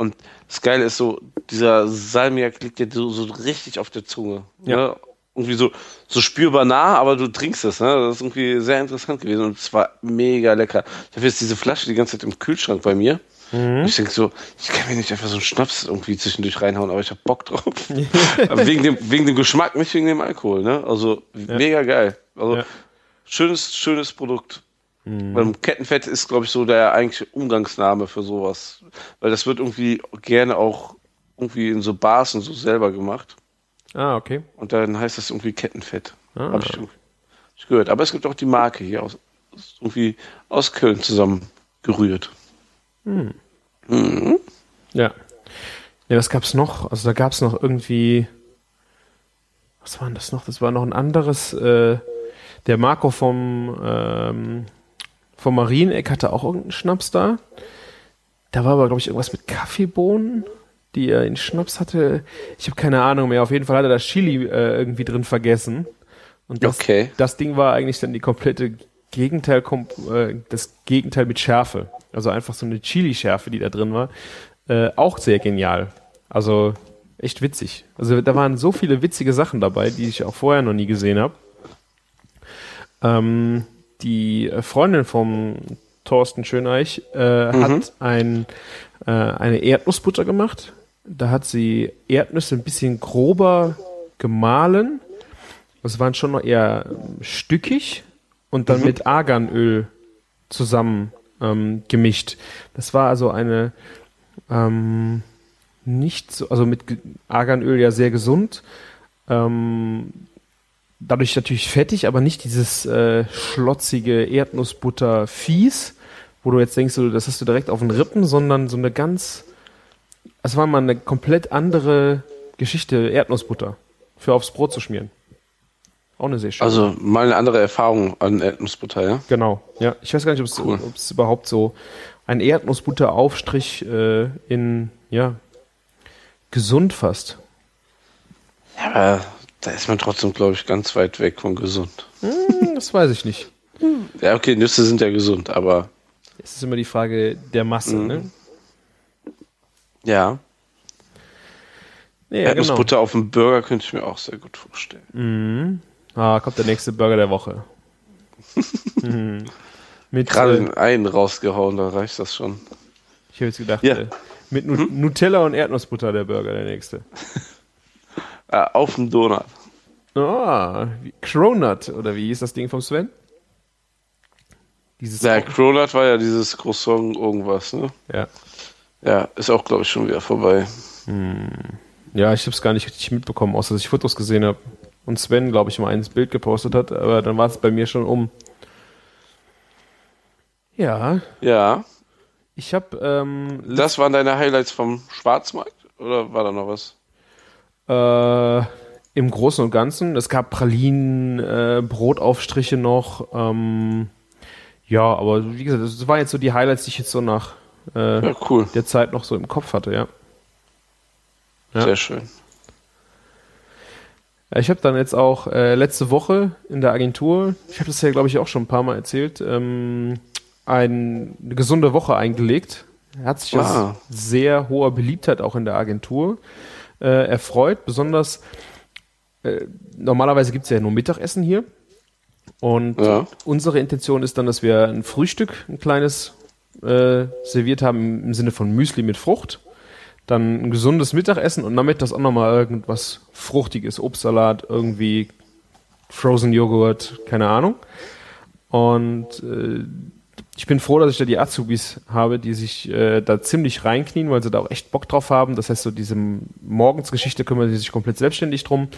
Und das Geile ist so, dieser Salmiak liegt dir so, so richtig auf der Zunge. Ja. Ne? Irgendwie so, so spürbar nah, aber du trinkst es. Ne? Das ist irgendwie sehr interessant gewesen und es war mega lecker. Ich habe jetzt diese Flasche die ganze Zeit im Kühlschrank bei mir. Mhm. Ich denke so, ich kann mir nicht einfach so einen Schnaps irgendwie zwischendurch reinhauen, aber ich habe Bock drauf. wegen, dem, wegen dem Geschmack, nicht wegen dem Alkohol. Ne? Also ja. mega geil. Also ja. schönes, schönes Produkt. Mhm. Kettenfett ist, glaube ich, so der eigentliche Umgangsname für sowas. Weil das wird irgendwie gerne auch irgendwie in so Bars und so selber gemacht. Ah, okay. Und dann heißt das irgendwie Kettenfett. Ah. Habe ich, ich gehört. Aber es gibt auch die Marke hier aus, irgendwie aus Köln zusammengerührt. Hm. Mhm. Ja. Ja, was gab's noch? Also da gab's noch irgendwie. Was war denn das noch? Das war noch ein anderes. Äh, der Marco vom ähm, vom Marieneck hatte auch irgendeinen Schnaps da. Da war aber, glaube ich, irgendwas mit Kaffeebohnen, die er in Schnaps hatte. Ich habe keine Ahnung mehr. Auf jeden Fall hat er das Chili äh, irgendwie drin vergessen. Und das, okay. das Ding war eigentlich dann die komplette Gegenteil, äh, das Gegenteil mit Schärfe. Also einfach so eine Chili-Schärfe, die da drin war. Äh, auch sehr genial. Also echt witzig. Also da waren so viele witzige Sachen dabei, die ich auch vorher noch nie gesehen habe. Ähm, die Freundin vom Thorsten Schöneich äh, mhm. hat ein, äh, eine Erdnussbutter gemacht. Da hat sie Erdnüsse ein bisschen grober gemahlen. Das waren schon noch eher stückig und dann mhm. mit Arganöl zusammen ähm, gemischt. Das war also eine ähm, nicht so, also mit Arganöl ja sehr gesund. Ähm, dadurch natürlich fettig, aber nicht dieses äh, schlotzige Erdnussbutter fies, wo du jetzt denkst, so, das hast du direkt auf den Rippen, sondern so eine ganz, es war mal eine komplett andere Geschichte, Erdnussbutter für aufs Brot zu schmieren. Auch eine sehr schöne. Also mal eine andere Erfahrung an Erdnussbutter, ja? Genau, ja. Ich weiß gar nicht, ob es cool. überhaupt so ein Erdnussbutteraufstrich äh, in, ja, gesund fast. Ja, da ist man trotzdem, glaube ich, ganz weit weg von gesund. Hm, das weiß ich nicht. Ja, okay, Nüsse sind ja gesund, aber Es ist immer die Frage der Masse, Mhm. ne? ja. Ja, genau. Erdnussbutter auf dem Burger könnte ich mir auch sehr gut vorstellen. Mhm. Ah, kommt der nächste Burger der Woche. mhm. Mit, Gerade äh, den einen rausgehauen, da reicht das schon. ich habe jetzt gedacht, Ja. Mhm. äh, mit Nu Nutella und Erdnussbutter der Burger der nächste. Ah, auf dem Donut. Ah, wie- Cronut, oder wie hieß das Ding vom Sven? Dieses Der Cronut war ja dieses Croissant irgendwas, ne? ja. Ja, ist auch, glaube ich, schon wieder vorbei. ja, ich habe es gar nicht richtig mitbekommen, außer dass ich Fotos gesehen habe. Und Sven, glaube ich, mal eins Bild gepostet hat, aber dann war es bei mir schon um. Ja, Ja, ich habe ähm, das waren deine Highlights vom Schwarzmarkt? Oder war da noch was? Äh, Im Großen und Ganzen. Es gab Pralinen, äh, Brotaufstriche noch. Ähm, ja, aber wie gesagt, das waren jetzt so die Highlights, die ich jetzt so nach äh, Ja, cool. der Zeit noch so im Kopf hatte, ja. Ja. Sehr schön. Ich habe dann jetzt auch äh, letzte Woche in der Agentur, ich habe das ja, glaube ich, auch schon ein paar Mal erzählt, ähm, ein, eine gesunde Woche eingelegt. Hat sich aus Ah. sehr hoher Beliebtheit auch in der Agentur äh, erfreut. Besonders, äh, normalerweise gibt es ja nur Mittagessen hier. Und Ja. unsere Intention ist dann, dass wir ein Frühstück, ein kleines, äh, serviert haben im, Sinne von Müsli mit Frucht. Dann ein gesundes Mittagessen und damit das auch nochmal irgendwas Fruchtiges, Obstsalat, irgendwie Frozen Joghurt, keine Ahnung. Und äh, ich bin froh, dass ich da die Azubis habe, die sich äh, da ziemlich reinknien, weil sie da auch echt Bock drauf haben. Das heißt, so diese Morgensgeschichte kümmern sie sich komplett selbstständig drum.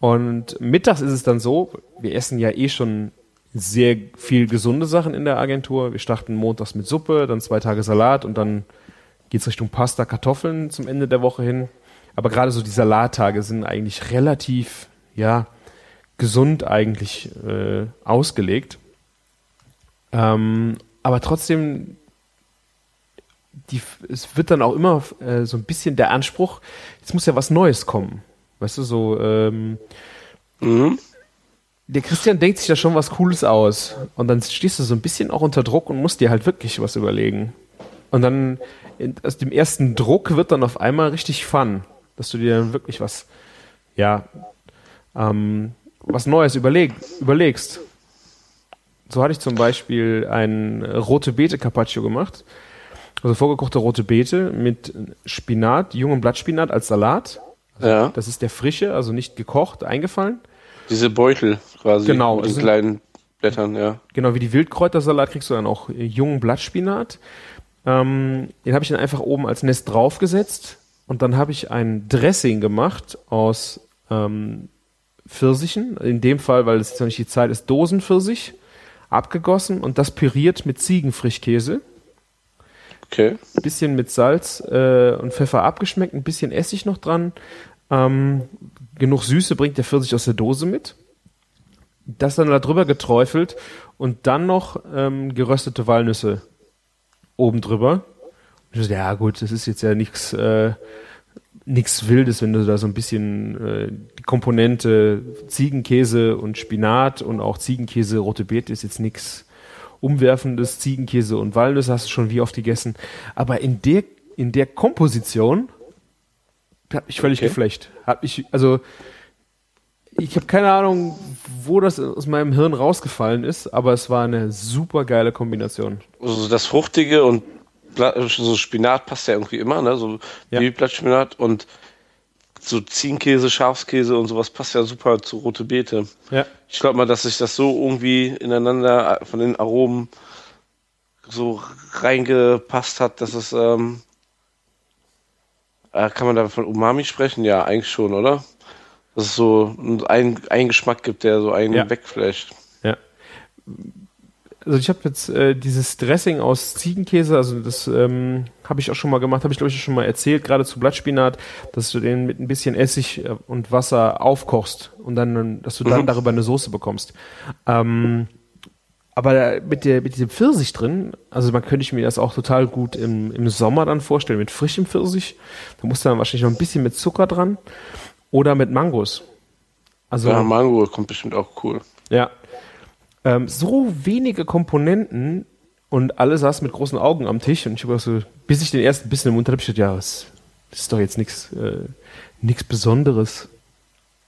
Und mittags ist es dann so, wir essen ja eh schon sehr viel gesunde Sachen in der Agentur. Wir starten montags mit Suppe, dann zwei Tage Salat und dann geht's Richtung Pasta, Kartoffeln zum Ende der Woche hin. Aber gerade so die Salattage sind eigentlich relativ, ja, gesund eigentlich äh, ausgelegt. Ähm, aber trotzdem, die, es wird dann auch immer äh, so ein bisschen der Anspruch, jetzt muss ja was Neues kommen. Weißt du, so, ähm, Mhm. der Christian denkt sich da schon was Cooles aus. Und dann stehst du so ein bisschen auch unter Druck und musst dir halt wirklich was überlegen. Und dann aus dem ersten Druck wird dann auf einmal richtig Fun, dass du dir dann wirklich was, ja, ähm, was Neues überleg, überlegst. So hatte ich zum Beispiel ein äh, rote Beete Carpaccio gemacht. Also vorgekochte rote Beete mit Spinat, jungem Blattspinat als Salat. Ja, Das ist der frische, also nicht gekocht, eingefallen. diese Beutel quasi. Genau, Mit es den kleinen Blättern, ja. Genau wie die Wildkräutersalat kriegst du dann auch äh, jungen Blattspinat. Ähm, den habe ich dann einfach oben als Nest draufgesetzt und dann habe ich ein Dressing gemacht aus ähm, Pfirsichen. In dem Fall, weil es jetzt noch nicht die Zeit ist, Dosenpfirsich abgegossen und das püriert mit Ziegenfrischkäse. Okay. Ein bisschen mit Salz äh, und Pfeffer abgeschmeckt, ein bisschen Essig noch dran. Ähm, genug Süße bringt der Pfirsich aus der Dose mit. Das dann da drüber geträufelt und dann noch ähm, geröstete Walnüsse oben drüber. Und ich so, ja gut, das ist jetzt ja nichts äh, nichts Wildes, wenn du da so ein bisschen äh, die Komponente Ziegenkäse und Spinat und auch Ziegenkäse, rote Beete ist jetzt nichts Umwerfendes, Ziegenkäse und Walnüsse hast du schon wie oft gegessen. Aber in der, in der Komposition hat mich völlig Okay. geflecht. Hat mich, also ich habe keine Ahnung, wo das aus meinem Hirn rausgefallen ist, aber es war eine super geile Kombination. Also das Fruchtige und so Spinat passt ja irgendwie immer, ne? So Ja. Babyblattspinat und so Ziegenkäse, Schafskäse und sowas passt ja super zu rote Beete. Ja. Ich glaube mal, dass sich das so irgendwie ineinander von den Aromen so reingepasst hat, dass es ähm, äh, kann man da von Umami sprechen? Ja, eigentlich schon, oder? Dass es so einen, einen Geschmack gibt, der so einen Ja. wegflasht. Ja. Also ich habe jetzt äh, dieses Dressing aus Ziegenkäse, also das ähm, habe ich auch schon mal gemacht, habe ich glaube ich schon mal erzählt, gerade zu Blattspinat, dass du den mit ein bisschen Essig äh, und Wasser aufkochst und dann, dass du dann Mhm. darüber eine Soße bekommst. Ähm, aber mit, der, mit diesem Pfirsich drin, also man könnte ich mir das auch total gut im, im Sommer dann vorstellen, mit frischem Pfirsich. Da musst du dann wahrscheinlich noch ein bisschen mit Zucker dran oder mit Mangos. Also Ja, Mango kommt bestimmt auch cool. ja. Ähm, so wenige Komponenten und alle saßen mit großen Augen am Tisch und ich habe so, bis ich den ersten Bissen im Mund hatte, ich gedacht, ja, das, ist doch jetzt nichts äh, nichts Besonderes.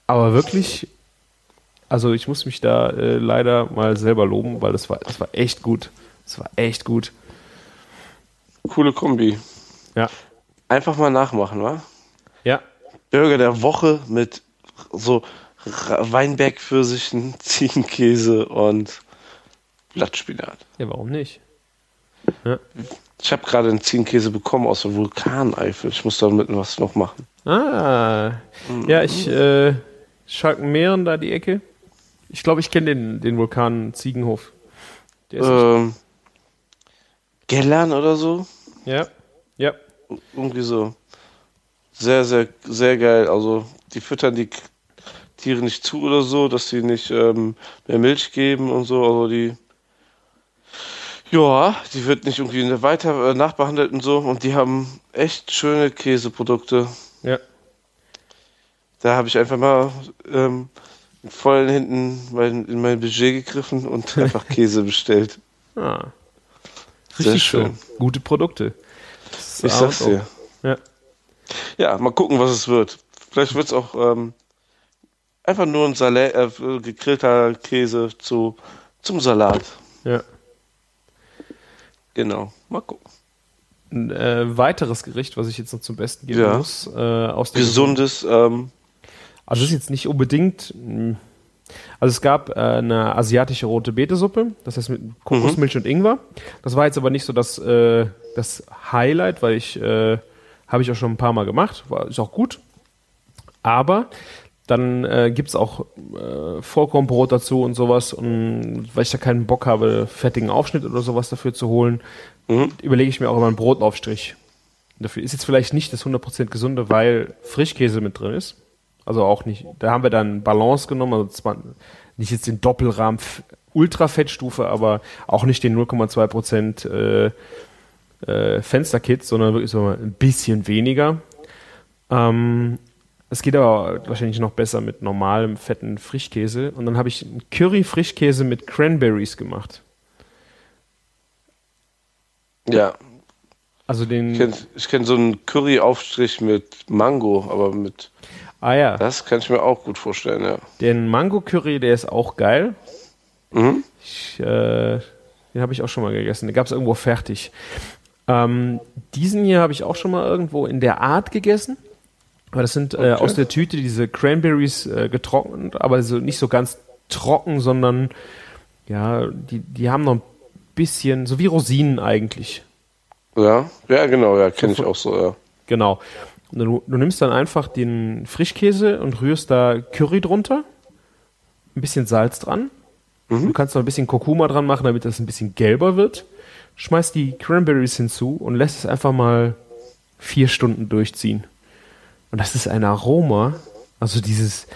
Aber wirklich, also ich muss mich da äh, leider mal selber loben, weil das war, das war echt gut. Das war echt gut. Coole Kombi. Ja. Einfach mal nachmachen, wa? Ja. Burger der Woche mit so Weinbergpfirsichen, Ziegenkäse und Blattspinat. Ja, warum nicht? Ich habe gerade einen Ziegenkäse bekommen aus der Vulkaneifel. Ich muss damit was noch machen. Ah. Ja, ich, äh, Schalkenmeeren da die Ecke. Ich glaube, ich kenne den, den Vulkan Ziegenhof. Der ist Ähm, Gellern oder so? ja. Ja. Irgendwie so. Sehr, sehr, sehr geil. Also, die füttern die Tiere nicht zu oder so, dass sie nicht ähm, mehr Milch geben und so. Also, die. Ja, die wird nicht irgendwie weiter äh, nachbehandelt und so. Und die haben echt schöne Käseprodukte. Ja. Da habe ich einfach mal ähm, mit vollen Händen mein, in mein Budget gegriffen und einfach Käse bestellt. Ah. Sehr Richtig schön. schön. Gute Produkte. Ich sag's dir. Ja. Ja, mal gucken, was es wird. Vielleicht wird's auch ähm, einfach nur ein Salat, äh, gegrillter Käse zu, zum Salat. Ja. Genau. Mal gucken. Ein äh, weiteres Gericht, was ich jetzt noch zum Besten geben Ja. muss, äh, aus Gesundes, ähm, Also das ist jetzt nicht unbedingt. mh, Also es gab äh, eine asiatische rote Betesuppe, das heißt mit Kokosmilch und Ingwer. Das war jetzt aber nicht so das, äh, das Highlight, weil ich äh, habe ich auch schon ein paar Mal gemacht, war ist auch gut. Aber dann äh, gibt es auch äh, Vollkornbrot dazu und sowas. Und weil ich da keinen Bock habe, fettigen Aufschnitt oder sowas dafür zu holen, Mhm. überlege ich mir auch immer einen Brotaufstrich. Dafür ist jetzt vielleicht nicht das 100% gesunde, weil Frischkäse mit drin ist. Also auch nicht. Da haben wir dann Balance genommen, also zwar nicht jetzt den Doppelrahmen Ultrafettstufe, aber auch nicht den 0,2% äh, äh, Fensterkit, sondern wirklich so ein bisschen weniger. Ähm, es geht aber wahrscheinlich noch besser mit normalem fetten Frischkäse. Und dann habe ich einen Curry-Frischkäse mit Cranberries gemacht. ja. Also den. Ich kenne kenn so einen Curry-Aufstrich mit Mango, aber mit, ah ja. das kann ich mir auch gut vorstellen, ja. Den Mango Curry, der ist auch geil. Mhm. Ich, äh, den habe ich auch schon mal gegessen. Den gab es irgendwo fertig. Ähm, diesen hier habe ich auch schon mal irgendwo in der Art gegessen. Aber das sind äh, aus der Tüte diese Cranberries äh, getrocknet, aber so nicht so ganz trocken, sondern ja, die, die haben noch ein bisschen, so wie Rosinen eigentlich. Ja, ja, genau, ja, kenne ich So- auch so, ja. Genau. Du, du nimmst dann einfach den Frischkäse und rührst da Curry drunter, ein bisschen Salz dran. Du kannst noch ein bisschen Kurkuma dran machen, damit das ein bisschen gelber wird. Schmeißt die Cranberries hinzu und lässt es einfach mal vier Stunden durchziehen. Und das ist ein Aroma, also dieses,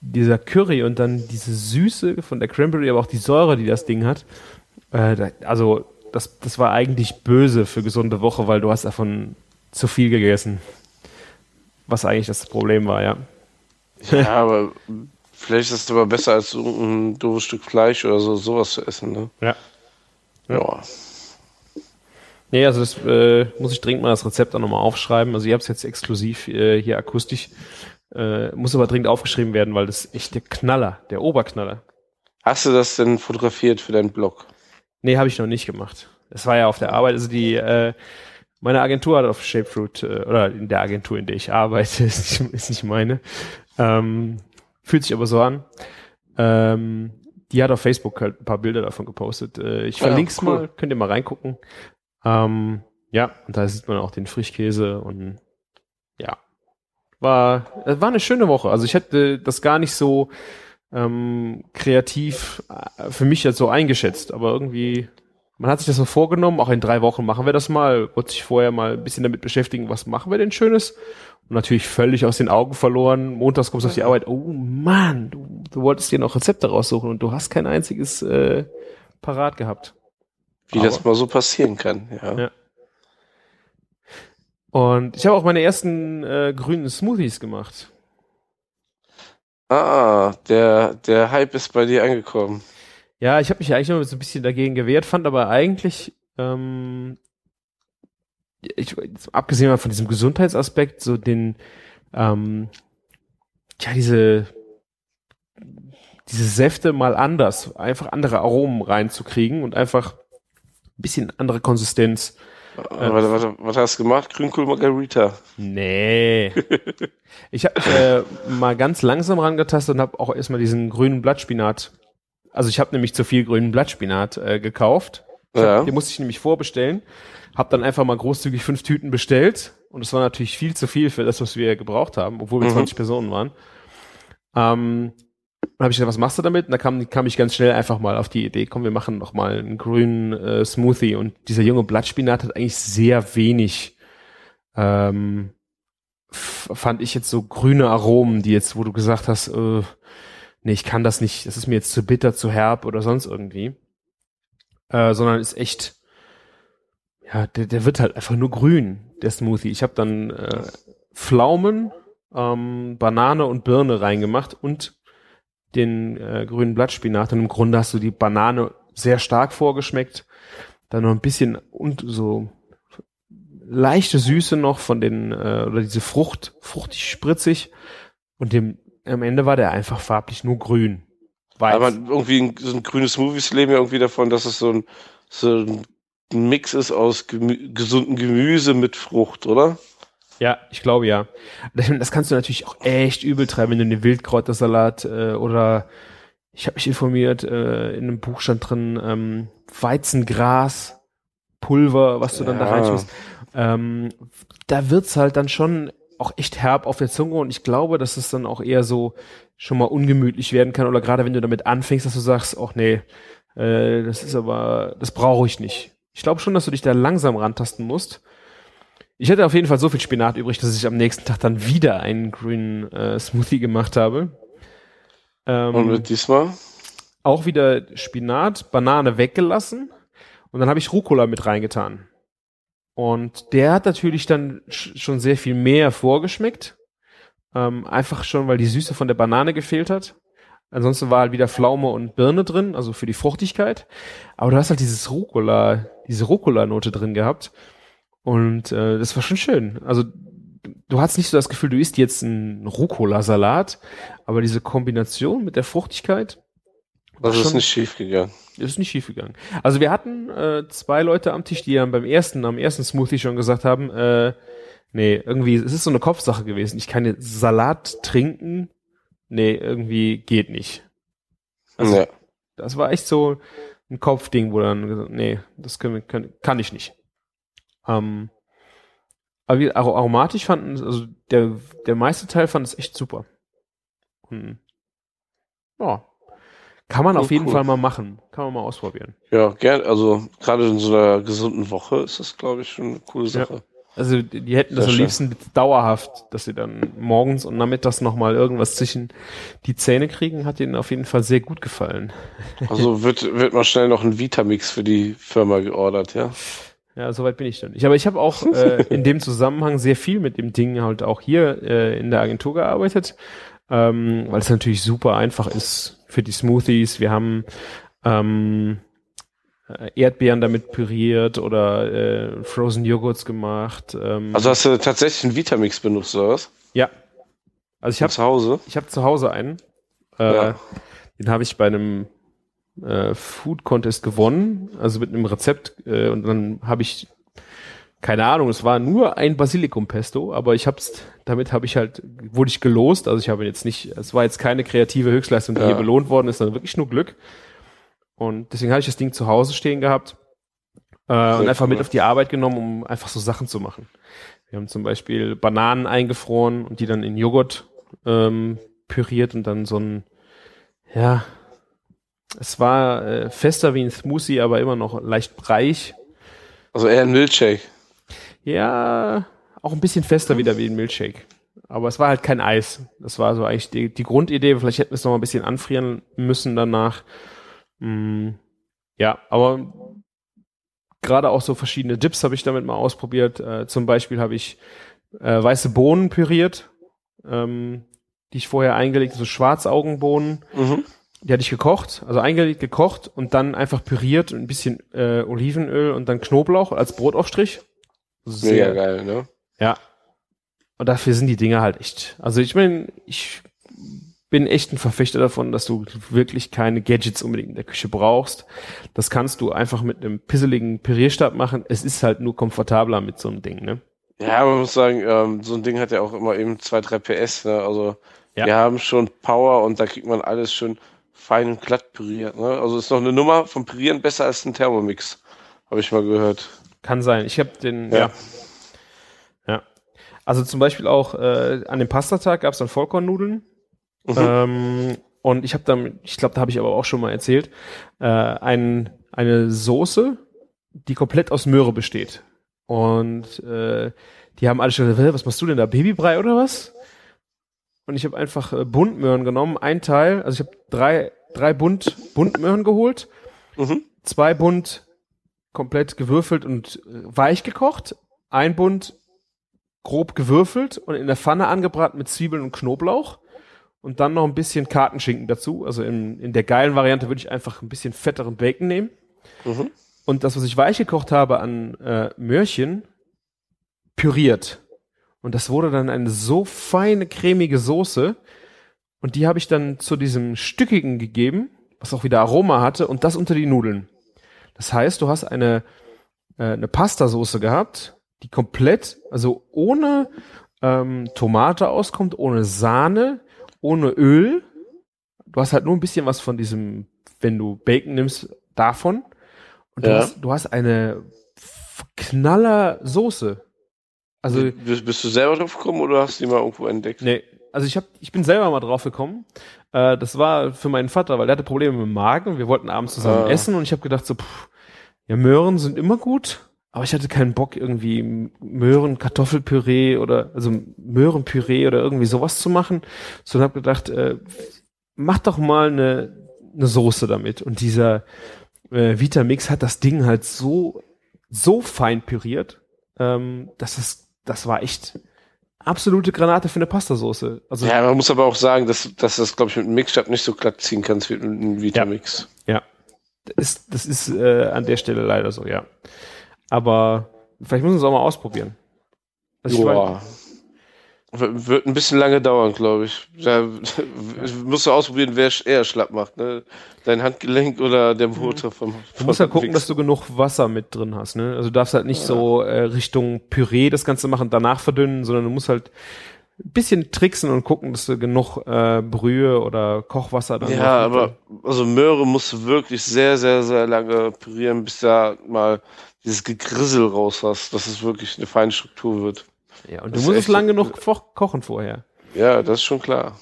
dieser Curry und dann diese Süße von der Cranberry, aber auch die Säure, die das Ding hat. Äh, also das, das war eigentlich böse für gesunde Woche, weil du hast davon zu viel gegessen. Was eigentlich das Problem war, ja. Ja, aber vielleicht ist es aber besser als so ein doofes Stück Fleisch oder so, sowas zu essen, ne? Ja. Ja. Nee, also das äh, muss ich dringend mal das Rezept auch nochmal aufschreiben. Also ich habe es jetzt exklusiv äh, hier akustisch. Äh, muss aber dringend aufgeschrieben werden, weil das ist echt der Knaller, der Oberknaller. Hast du das denn fotografiert für deinen Blog? Nee, habe ich noch nicht gemacht. Das war ja auf der Arbeit. Also die, äh, meine Agentur hat auf Shapefruit, äh, oder in der Agentur, in der ich arbeite, ist nicht, ist nicht meine. Ähm, fühlt sich aber so an. Ähm, die hat auf Facebook halt ein paar Bilder davon gepostet. Äh, ich Ja, verlinke es cool. mal, könnt ihr mal reingucken. Ähm, ja, und da sieht man auch den Frischkäse und ja. War, es war eine schöne Woche. Also ich hätte das gar nicht so ähm, kreativ äh, für mich jetzt so eingeschätzt, aber irgendwie, man hat sich das so vorgenommen, auch in drei Wochen machen wir das mal, wollte sich vorher mal ein bisschen damit beschäftigen, was machen wir denn Schönes? Und natürlich völlig aus den Augen verloren. Montags kommst du auf die Arbeit, oh Mann, du, du wolltest dir noch Rezepte raussuchen und du hast kein einziges äh, parat gehabt. Wie Aber- das mal so passieren kann, ja. Ja. Und ich habe auch meine ersten äh, grünen Smoothies gemacht. Ah, der, der Hype ist bei dir angekommen. Ja, ich habe mich eigentlich immer so ein bisschen dagegen gewehrt, fand aber eigentlich, ähm, ich, abgesehen von diesem Gesundheitsaspekt, so den, ähm, ja, diese, diese Säfte mal anders, einfach andere Aromen reinzukriegen und einfach ein bisschen andere Konsistenz. Äh, warte, warte, was hast du gemacht? Grünkohl Margarita. Nee. ich habe äh, mal ganz langsam rangetastet und habe auch erstmal diesen grünen Blattspinat. Also ich habe nämlich zu viel grünen Blattspinat äh, gekauft. Ich Ja. hab, den musste ich nämlich vorbestellen. Hab dann einfach mal großzügig fünf Tüten bestellt. Und es war natürlich viel zu viel für das, was wir gebraucht haben, obwohl wir Mhm. 20 Personen waren. Ähm, dann habe ich gesagt, was machst du damit? Und da kam, kam ich ganz schnell einfach mal auf die Idee, komm, wir machen noch mal einen grünen äh, Smoothie. Und dieser junge Blattspinat hat eigentlich sehr wenig, ähm, fand ich jetzt so grüne Aromen, die jetzt, wo du gesagt hast, äh, nee, ich kann das nicht, das ist mir jetzt zu bitter, zu herb oder sonst irgendwie. Äh, sondern ist echt, ja, der, der wird halt einfach nur grün, der Smoothie. Ich habe dann äh, Pflaumen, ähm, Banane und Birne reingemacht und den äh, grünen Blattspinat. Und im Grunde hast du die Banane sehr stark vorgeschmeckt. Dann noch ein bisschen und so leichte Süße noch von den, äh, oder diese Frucht, fruchtig spritzig. Und dem, am Ende war der einfach farblich nur grün. Weiß. Aber irgendwie ein, so ein grünes Smoothies leben ja irgendwie davon, dass es so ein, so ein Mix ist aus Gemü gesunden Gemüse mit Frucht, oder? Ja, ich glaube ja. Das kannst du natürlich auch echt übel treiben, wenn du einen Wildkräutersalat äh, oder ich habe mich informiert, äh, in einem Buch stand drin, ähm, Weizengras, Pulver, was du dann da reintust. Ähm, da wird's halt dann schon auch echt herb auf der Zunge und ich glaube, dass es dann auch eher so schon mal ungemütlich werden kann oder gerade wenn du damit anfängst, dass du sagst, ach nee, äh, das ist aber, das brauche ich nicht. Ich glaube schon, dass du dich da langsam rantasten musst. Ich hatte auf jeden Fall so viel Spinat übrig, dass ich am nächsten Tag dann wieder einen grünen äh, Smoothie gemacht habe. Ähm, Und mit diesmal? auch wieder Spinat, Banane weggelassen und dann habe ich Rucola mit reingetan. Und der hat natürlich dann sch schon sehr viel mehr vorgeschmeckt. Ähm, einfach schon, weil die Süße von der Banane gefehlt hat. Ansonsten war halt wieder Pflaume und Birne drin, also für die Fruchtigkeit. Aber du hast halt dieses Rucola, diese Rucola-Note drin gehabt. Und äh, das war schon schön. Also du hast nicht so das Gefühl, du isst jetzt einen Rucola-Salat, aber diese Kombination mit der Fruchtigkeit, Das ist schon- nicht schief gegangen. ist nicht schief gegangen. Also wir hatten äh, zwei Leute am Tisch, die dann beim ersten, am ersten Smoothie schon gesagt haben, äh, nee, irgendwie, es ist so eine Kopfsache gewesen. Ich kann jetzt Salat trinken. Nee, irgendwie geht nicht. Also, ja. Das war echt so ein Kopfding, wo dann gesagt, nee, das können wir, können, kann ich nicht. Ähm, aber wie, aro- aromatisch fanden, also der, der meiste Teil fand es echt super. Und, ja. Kann man Oh, auf jeden cool. Fall mal machen. Kann man mal ausprobieren. Ja, gern. Also gerade in so einer gesunden Woche ist das, glaube ich, schon eine coole Sache. Also die hätten das Sehr am schön. liebsten dauerhaft, dass sie dann morgens und nachmittags nochmal irgendwas zwischen die Zähne kriegen, hat ihnen auf jeden Fall sehr gut gefallen. Also wird, wird mal schnell noch ein Vitamix für die Firma geordert, ja? Ja, soweit bin ich dann nicht. Aber ich habe auch äh, in dem Zusammenhang sehr viel mit dem Ding halt auch hier äh, in der Agentur gearbeitet, ähm, weil es natürlich super einfach ist für die Smoothies. Wir haben ähm, äh, Erdbeeren damit püriert oder äh, Frozen Joghurts gemacht. Ähm, Also hast du tatsächlich einen Vitamix benutzt, oder was? ja. Also ich habe zu Hause? ich habe zu Hause einen. Äh, Ja. Den habe ich bei einem äh, Food Contest gewonnen, also mit einem Rezept. Äh, und dann habe ich keine Ahnung, es war nur ein Basilikum Pesto, aber ich hab's, damit habe ich halt, wurde ich gelost, also ich habe jetzt nicht, es war jetzt keine kreative Höchstleistung, die Ja. hier belohnt worden ist, sondern wirklich nur Glück. Und deswegen habe ich das Ding zu Hause stehen gehabt äh, und einfach cool. mit auf die Arbeit genommen, um einfach so Sachen zu machen. Wir haben zum Beispiel Bananen eingefroren und die dann in Joghurt ähm, püriert und dann so ein, ja, es war äh, fester wie ein Smoothie, aber immer noch leicht breich. Also eher ein Milkshake. Ja, auch ein bisschen fester wieder wie ein Milkshake. Aber es war halt kein Eis. Das war so eigentlich die, die Grundidee. Vielleicht hätten wir es noch mal ein bisschen anfrieren müssen danach. Mm, ja, aber gerade auch so verschiedene Dips habe ich damit mal ausprobiert. Äh, zum Beispiel habe ich äh, weiße Bohnen püriert, ähm, die ich vorher eingelegt, habe, so Schwarzaugenbohnen. Mhm. Die hatte ich gekocht, also eingelegt, gekocht und dann einfach püriert und ein bisschen äh, Olivenöl und dann Knoblauch als Brotaufstrich. Mega geil, ne? Ja. Und dafür sind die Dinger halt echt. Also ich meine, ich bin echt ein Verfechter davon, dass du wirklich keine Gadgets unbedingt in der Küche brauchst. Das kannst du einfach mit einem pisseligen Pürierstab machen. Es ist halt nur komfortabler mit so einem Ding, ne? Ja, man muss sagen, ähm, so ein Ding hat ja auch immer eben 2, 3 PS, ne? Also Ja. wir haben schon Power und da kriegt man alles schön fein und glatt püriert, ne? Also ist noch eine Nummer vom Pürieren besser als ein Thermomix. Habe ich mal gehört. Kann sein. Ich habe den, Ja. ja. ja. Also zum Beispiel auch äh, an dem Pastatag gab es dann Vollkornnudeln. Mhm. Ähm, und ich habe dann, ich glaube, da habe ich aber auch schon mal erzählt, äh, ein, eine Soße, die komplett aus Möhre besteht. Und äh, die haben alle schon gesagt, "Hä, was machst du denn da, Babybrei oder was? Und ich habe einfach äh, Buntmöhren genommen, ein Teil, also ich habe drei, drei Bunt, Buntmöhren geholt, Mhm. zwei Bund komplett gewürfelt und äh, weich gekocht, ein Bund grob gewürfelt und in der Pfanne angebraten mit Zwiebeln und Knoblauch und dann noch ein bisschen Kartenschinken dazu. Also in, in der geilen Variante würde ich einfach ein bisschen fetteren Bacon nehmen. Mhm. Und das, was ich weich gekocht habe an äh, Möhrchen, püriert. Und das wurde dann eine so feine, cremige Soße. Und die habe ich dann zu diesem Stückigen gegeben, was auch wieder Aroma hatte, und das unter die Nudeln. Das heißt, du hast eine, äh, eine Pastasoße gehabt, die komplett, also ohne ähm, Tomate auskommt, ohne Sahne, ohne Öl. Du hast halt nur ein bisschen was von diesem, wenn du Bacon nimmst, davon. Und du, Ja. hast, du hast eine knaller Soße. Also, bist, bist du selber drauf gekommen oder hast du die mal irgendwo entdeckt? nee, also ich hab, ich bin selber mal drauf gekommen. Äh, das war für meinen Vater, weil der hatte Probleme mit dem Magen. Wir wollten abends zusammen Ah. essen und ich habe gedacht so, pff, ja, Möhren sind immer gut, aber ich hatte keinen Bock irgendwie Möhren, Kartoffelpüree oder also Möhrenpüree oder irgendwie sowas zu machen, sondern habe gedacht, äh, mach doch mal eine, eine Soße damit. Und dieser äh, Vitamix hat das Ding halt so so fein püriert, ähm, dass es das war echt absolute Granate für eine Pastasoße. Also Ja, man muss aber auch sagen, dass, dass das, glaube ich, mit einem Mixstab nicht so glatt ziehen kannst wie mit einem Vitamix. ist, das ist äh, an der Stelle leider so, ja. Aber vielleicht müssen wir es auch mal ausprobieren. Also ich Joa. Wird ein bisschen lange dauern, glaube ich. Da musst du ausprobieren, wer eher schlapp macht, ne? Dein Handgelenk oder der Motor vom, Du musst halt gucken, dass du genug Wasser mit drin hast, ne? Also du darfst halt nicht so äh, Richtung Püree das Ganze machen, danach verdünnen, sondern du musst halt ein bisschen tricksen und gucken, dass du genug äh, Brühe oder Kochwasser dann Ja, aber also Möhre musst du wirklich sehr, sehr, sehr lange pürieren, bis da mal dieses Gegrissel raus hast, dass es wirklich eine feine Struktur wird. Ja, und du Das ist musst es echt- lang genug kochen vorher. Ja, das ist schon klar.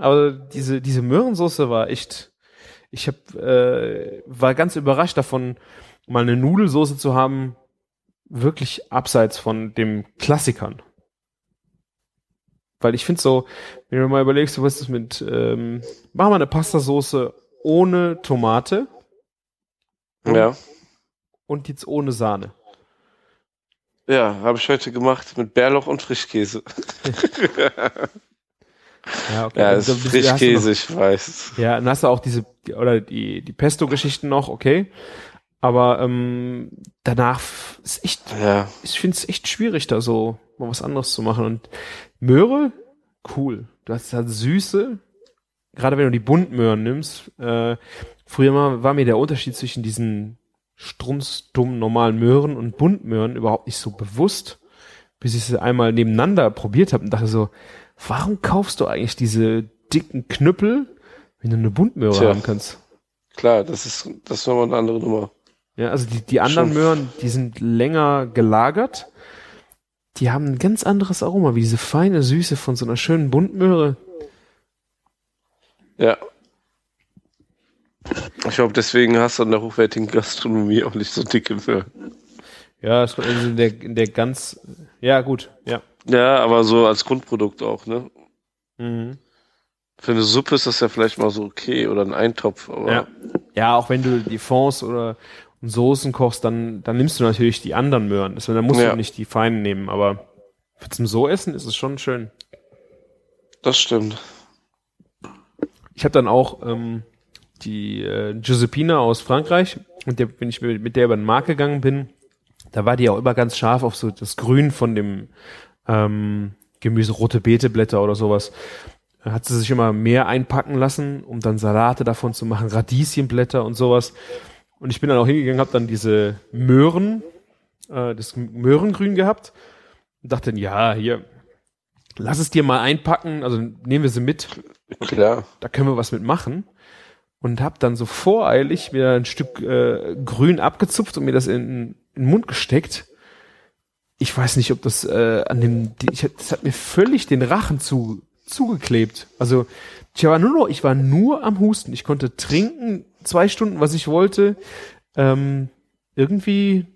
Aber diese, diese Möhrensoße war echt, ich hab, äh, war ganz überrascht davon, mal eine Nudelsoße zu haben, wirklich abseits von dem Klassikern. Weil ich finde so, wenn du mal überlegst, du wirst es mit, ähm, mach mal eine Pastasoße ohne Tomate. Ja. und jetzt ohne Sahne. Ja, habe ich heute gemacht mit Bärlauch und Frischkäse. Ja, okay. Ja, Also ist du noch- Frischkäse, ich weiß. Ja, dann hast du auch diese, oder die, die Pesto-Geschichten noch, okay. Aber ähm, danach ist echt, Ja. ich finde es echt schwierig, da so mal was anderes zu machen. Und Möhre, cool. Du hast halt Süße, gerade wenn du die Buntmöhren nimmst. Äh, früher mal war mir der Unterschied zwischen diesen strunzdummen normalen Möhren und Buntmöhren überhaupt nicht so bewusst, bis ich sie einmal nebeneinander probiert habe und dachte so, warum kaufst du eigentlich diese dicken Knüppel, wenn du eine Buntmöhre Tja. haben kannst? Klar, das ist, das ist nochmal eine andere Nummer. Ja, also die, die anderen Schon. Möhren, die sind länger gelagert. Die haben ein ganz anderes Aroma, wie diese feine Süße von so einer schönen Buntmöhre. Ja. Ich glaube, deswegen hast du an der hochwertigen Gastronomie auch nicht so dicke Möhren. Ja, also in der, in der ganz, ja gut, ja. Ja, aber so als Grundprodukt auch, ne? Mhm. Für eine Suppe ist das ja vielleicht mal so okay oder ein Eintopf, aber Ja. Ja, auch wenn du die Fonds oder Soßen kochst, dann, dann nimmst du natürlich die anderen Möhren. Das, dann musst Ja. du nicht die feinen nehmen, aber zum so essen ist es schon schön. das stimmt. Ich habe dann auch ähm, die äh, Giuseppina aus Frankreich, mit der bin ich mit der über den Markt gegangen bin. Da war die auch immer ganz scharf auf so das Grün von dem ähm, Gemüse, rote Beeteblätter oder sowas. Da hat sie sich immer mehr einpacken lassen, um dann Salate davon zu machen, Radieschenblätter und sowas. Und ich bin dann auch hingegangen, habe dann diese Möhren, äh, das Möhrengrün gehabt und dachte, ja, hier, lass es dir mal einpacken, also nehmen wir sie mit. Klar. Da können wir was mit machen. Und habe dann so voreilig mir ein Stück äh, Grün abgezupft und mir das in, in den Mund gesteckt. Ich weiß nicht, ob das äh, an dem, ich, das hat mir völlig den Rachen zu, zugeklebt. Also ich war nur noch, ich war nur am Husten. Ich konnte trinken zwei Stunden, was ich wollte. Ähm, irgendwie,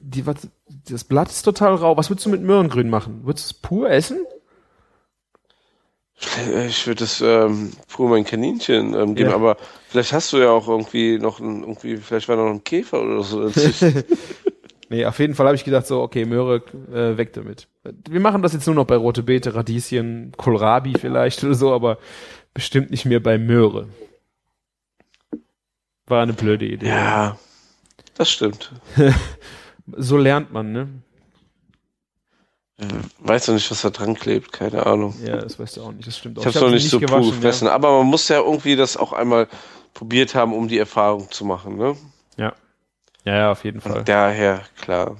die, was, das Blatt ist total rau. Was würdest du mit Möhrengrün machen? Würdest du es pur essen? Ich würde es ähm, pur mein Kaninchen ähm, geben, Ja. aber vielleicht hast du ja auch irgendwie noch ein, irgendwie, vielleicht war noch ein Käfer oder so. Nee, auf jeden Fall habe ich gedacht, so, okay, Möhre, äh, weg damit. Wir machen das jetzt nur noch bei rote Beete, Radieschen, Kohlrabi vielleicht oder so, aber bestimmt nicht mehr bei Möhre. War eine blöde Idee. ja, das stimmt. So lernt man, ne? Weiß noch nicht, was da dran klebt, keine Ahnung. Ja, das weißt du auch nicht. Das stimmt auch. Ich habe hab noch sie nicht so pur gefressen, aber man muss ja irgendwie das auch einmal probiert haben, um die Erfahrung zu machen, ne? Ja. ja, ja, auf jeden Fall. Und daher, klar.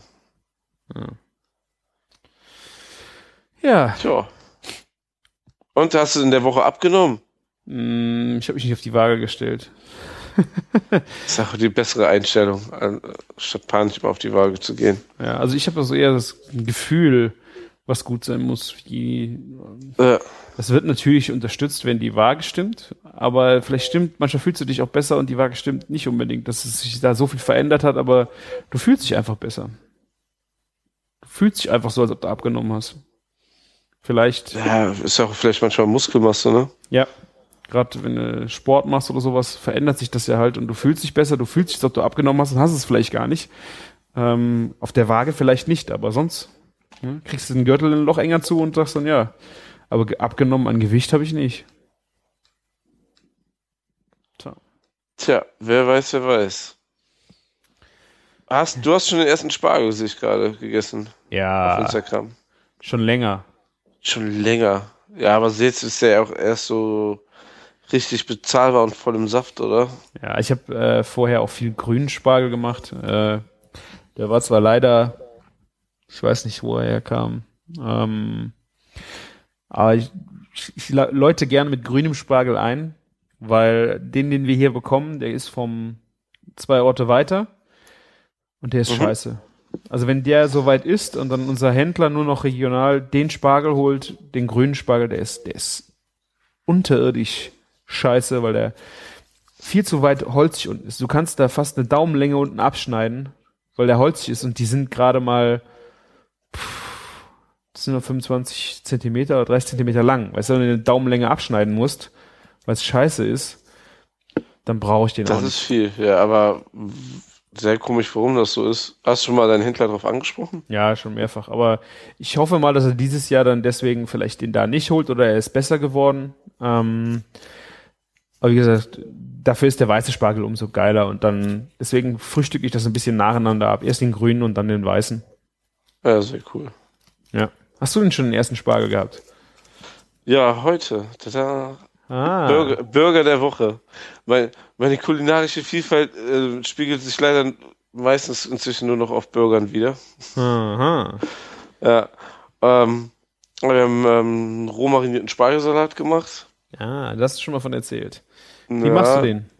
Ja, Tja. Und hast du in der Woche abgenommen? mm, ich habe mich nicht auf die Waage gestellt. Das ist auch die bessere Einstellung, an- statt panisch immer auf die Waage zu gehen. Ja, also ich habe also eher das Gefühl, was gut sein muss. Wie, Äh, das wird natürlich unterstützt, wenn die Waage stimmt, aber vielleicht stimmt, manchmal fühlst du dich auch besser und die Waage stimmt nicht unbedingt, dass es sich da so viel verändert hat, aber du fühlst dich einfach besser. Du fühlst dich einfach so, als ob du abgenommen hast. Vielleicht, ja, ist ja auch vielleicht manchmal Muskelmasse, ne? ja, gerade wenn du Sport machst oder sowas, verändert sich das ja halt und du fühlst dich besser, du fühlst dich, als ob du abgenommen hast und hast es vielleicht gar nicht. Ähm, auf der Waage vielleicht nicht, aber sonst ne, kriegst du den Gürtel ein Loch enger zu und sagst dann, ja, aber ge- abgenommen an Gewicht habe ich nicht. Tja. Tja, wer weiß, wer weiß. Hast, du hast schon den ersten Spargel, sehe ich gerade, gegessen auf Ja, Instagram. schon länger. Schon länger. Ja, aber jetzt ist der ja auch erst so richtig bezahlbar und voll im Saft, oder? Ja, ich habe äh, vorher auch viel grünen Spargel gemacht. Äh, der war zwar leider, ich weiß nicht, wo er herkam, ähm, aber ich, ich, ich läute gerne mit grünem Spargel ein, weil den, den wir hier bekommen, der ist vom zwei Orte weiter und der ist Mhm. scheiße. Also wenn der soweit ist und dann unser Händler nur noch regional den Spargel holt, den grünen Spargel, der ist, der ist unterirdisch scheiße, weil der viel zu weit holzig unten ist. Du kannst da fast eine Daumenlänge unten abschneiden, weil der holzig ist und die sind gerade mal das sind nur 25 Zentimeter oder 30 Zentimeter lang. Weißt du, wenn du eine Daumenlänge abschneiden musst, weil es scheiße ist, dann brauche ich den auch Das nicht. ist viel, ja, aber sehr komisch, warum das so ist. Hast du schon mal deinen Händler darauf angesprochen? Ja, schon mehrfach. Aber ich hoffe mal, dass er dieses Jahr dann deswegen vielleicht den da nicht holt oder er ist besser geworden. Ähm, aber wie gesagt, dafür ist der weiße Spargel umso geiler und dann, deswegen frühstücke ich das ein bisschen nacheinander ab. Erst den grünen und dann den weißen. Ja, sehr cool. Ja. Hast du denn schon den ersten Spargel gehabt? Ja, heute. Tada. Ah. Burger, Burger der Woche. Mein, meine kulinarische Vielfalt äh, spiegelt sich leider meistens inzwischen nur noch auf Burgern wieder. Aha. Ja. Ähm, wir haben ähm, einen roh marinierten Spargelsalat gemacht. Ja, das hast du schon mal von erzählt. Wie ja, machst du den?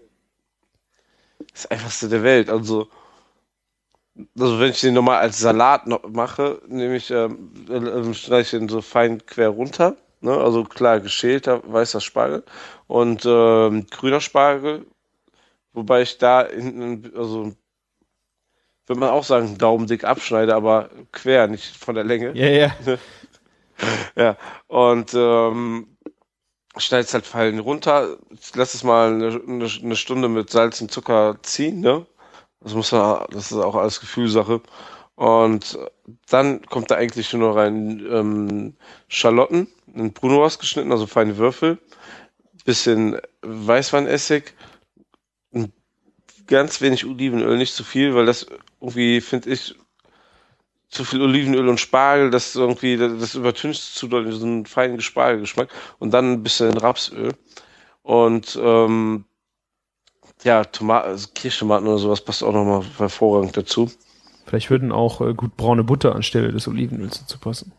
Das einfachste der Welt. Also, also wenn ich den normal als Salat noch mache, nehme ich, ähm, äh, streiche ihn so fein quer runter. Ne? Also klar geschälter weißer Spargel und ähm, grüner Spargel. Wobei ich da hinten, also würde man auch sagen, daumendick abschneide, aber quer, nicht von der Länge. Ja, ja. Ja, und ähm, schneide es halt fein runter, lass es mal eine, eine, eine Stunde mit Salz und Zucker ziehen, ne? Das muss man, das ist auch alles Gefühlsache. Und dann kommt da eigentlich nur noch rein ähm, Schalotten, in Bruno ausgeschnitten, also feine Würfel. bisschen Weißweinessig, ein ganz wenig Olivenöl, nicht zu viel, weil das irgendwie, finde ich, zu viel Olivenöl und Spargel, das irgendwie, das übertüncht zu doll so einen feinen Spargelgeschmack und dann ein bisschen Rapsöl und ähm, ja, Tomaten, also Kirschtomaten oder sowas passt auch nochmal hervorragend dazu. Vielleicht würden auch äh, gut braune Butter anstelle des Olivenöls dazu passen.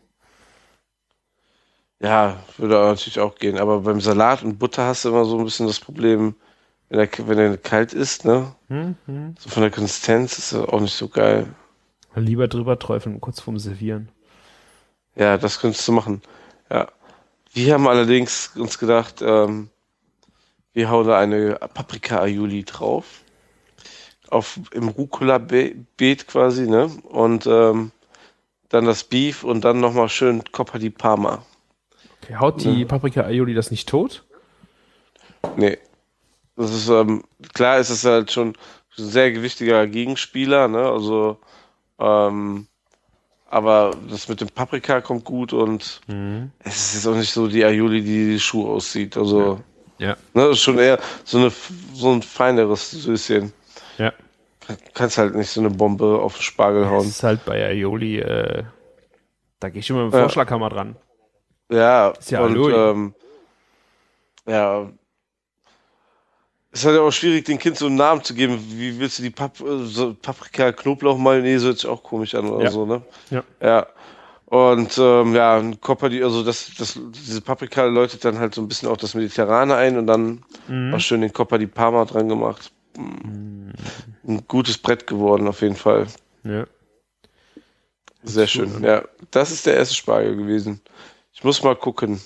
Ja, würde natürlich auch gehen. Aber beim Salat und Butter hast du immer so ein bisschen das Problem, wenn er, wenn er kalt ist, ne? Mhm. So von der Konsistenz ist er auch nicht so geil. Lieber drüber träufeln, kurz vorm Servieren. Ja, das könntest du machen. Ja. Wir haben allerdings uns gedacht, ähm, wir hauen da eine Paprika Aioli drauf. Auf, im Rucola-Beet quasi, ne? Und ähm, dann das Beef und dann nochmal schön Coppa di Parma. Okay, haut die Ja. Paprika Aioli das nicht tot? Nee. Das ist, ähm, klar ist es halt schon ein sehr gewichtiger Gegenspieler, ne? Also, ähm, aber das mit dem Paprika kommt gut und es ist auch nicht so die Aioli, die die Schuhe aussieht. Also, Ja. Ne, das ist schon eher so, eine, so ein feineres Süßchen. Ja. Kannst halt nicht so eine Bombe auf den Spargel Das hauen. ist halt bei Aioli, äh, da gehe ich immer mit dem Ja. Vorschlaghammer dran. Ja, Ist ja und ähm, ja, es ist halt auch schwierig, den Kind so einen Namen zu geben. Wie willst du die Pap äh, so Paprika, Knoblauch, Mayonnaise hört sich auch komisch an oder Ja. so, ne? Ja. Ja. Und ähm, ja, ein Kopper, die, also das, das, diese Paprika läutet dann halt so ein bisschen auch das Mediterrane ein und dann Mhm. war schön den Kopper die Parma dran gemacht. Ein gutes Brett geworden, auf jeden Fall. Ja. Sehr schön. Ja, das ist der erste Spargel gewesen. Ich muss mal gucken.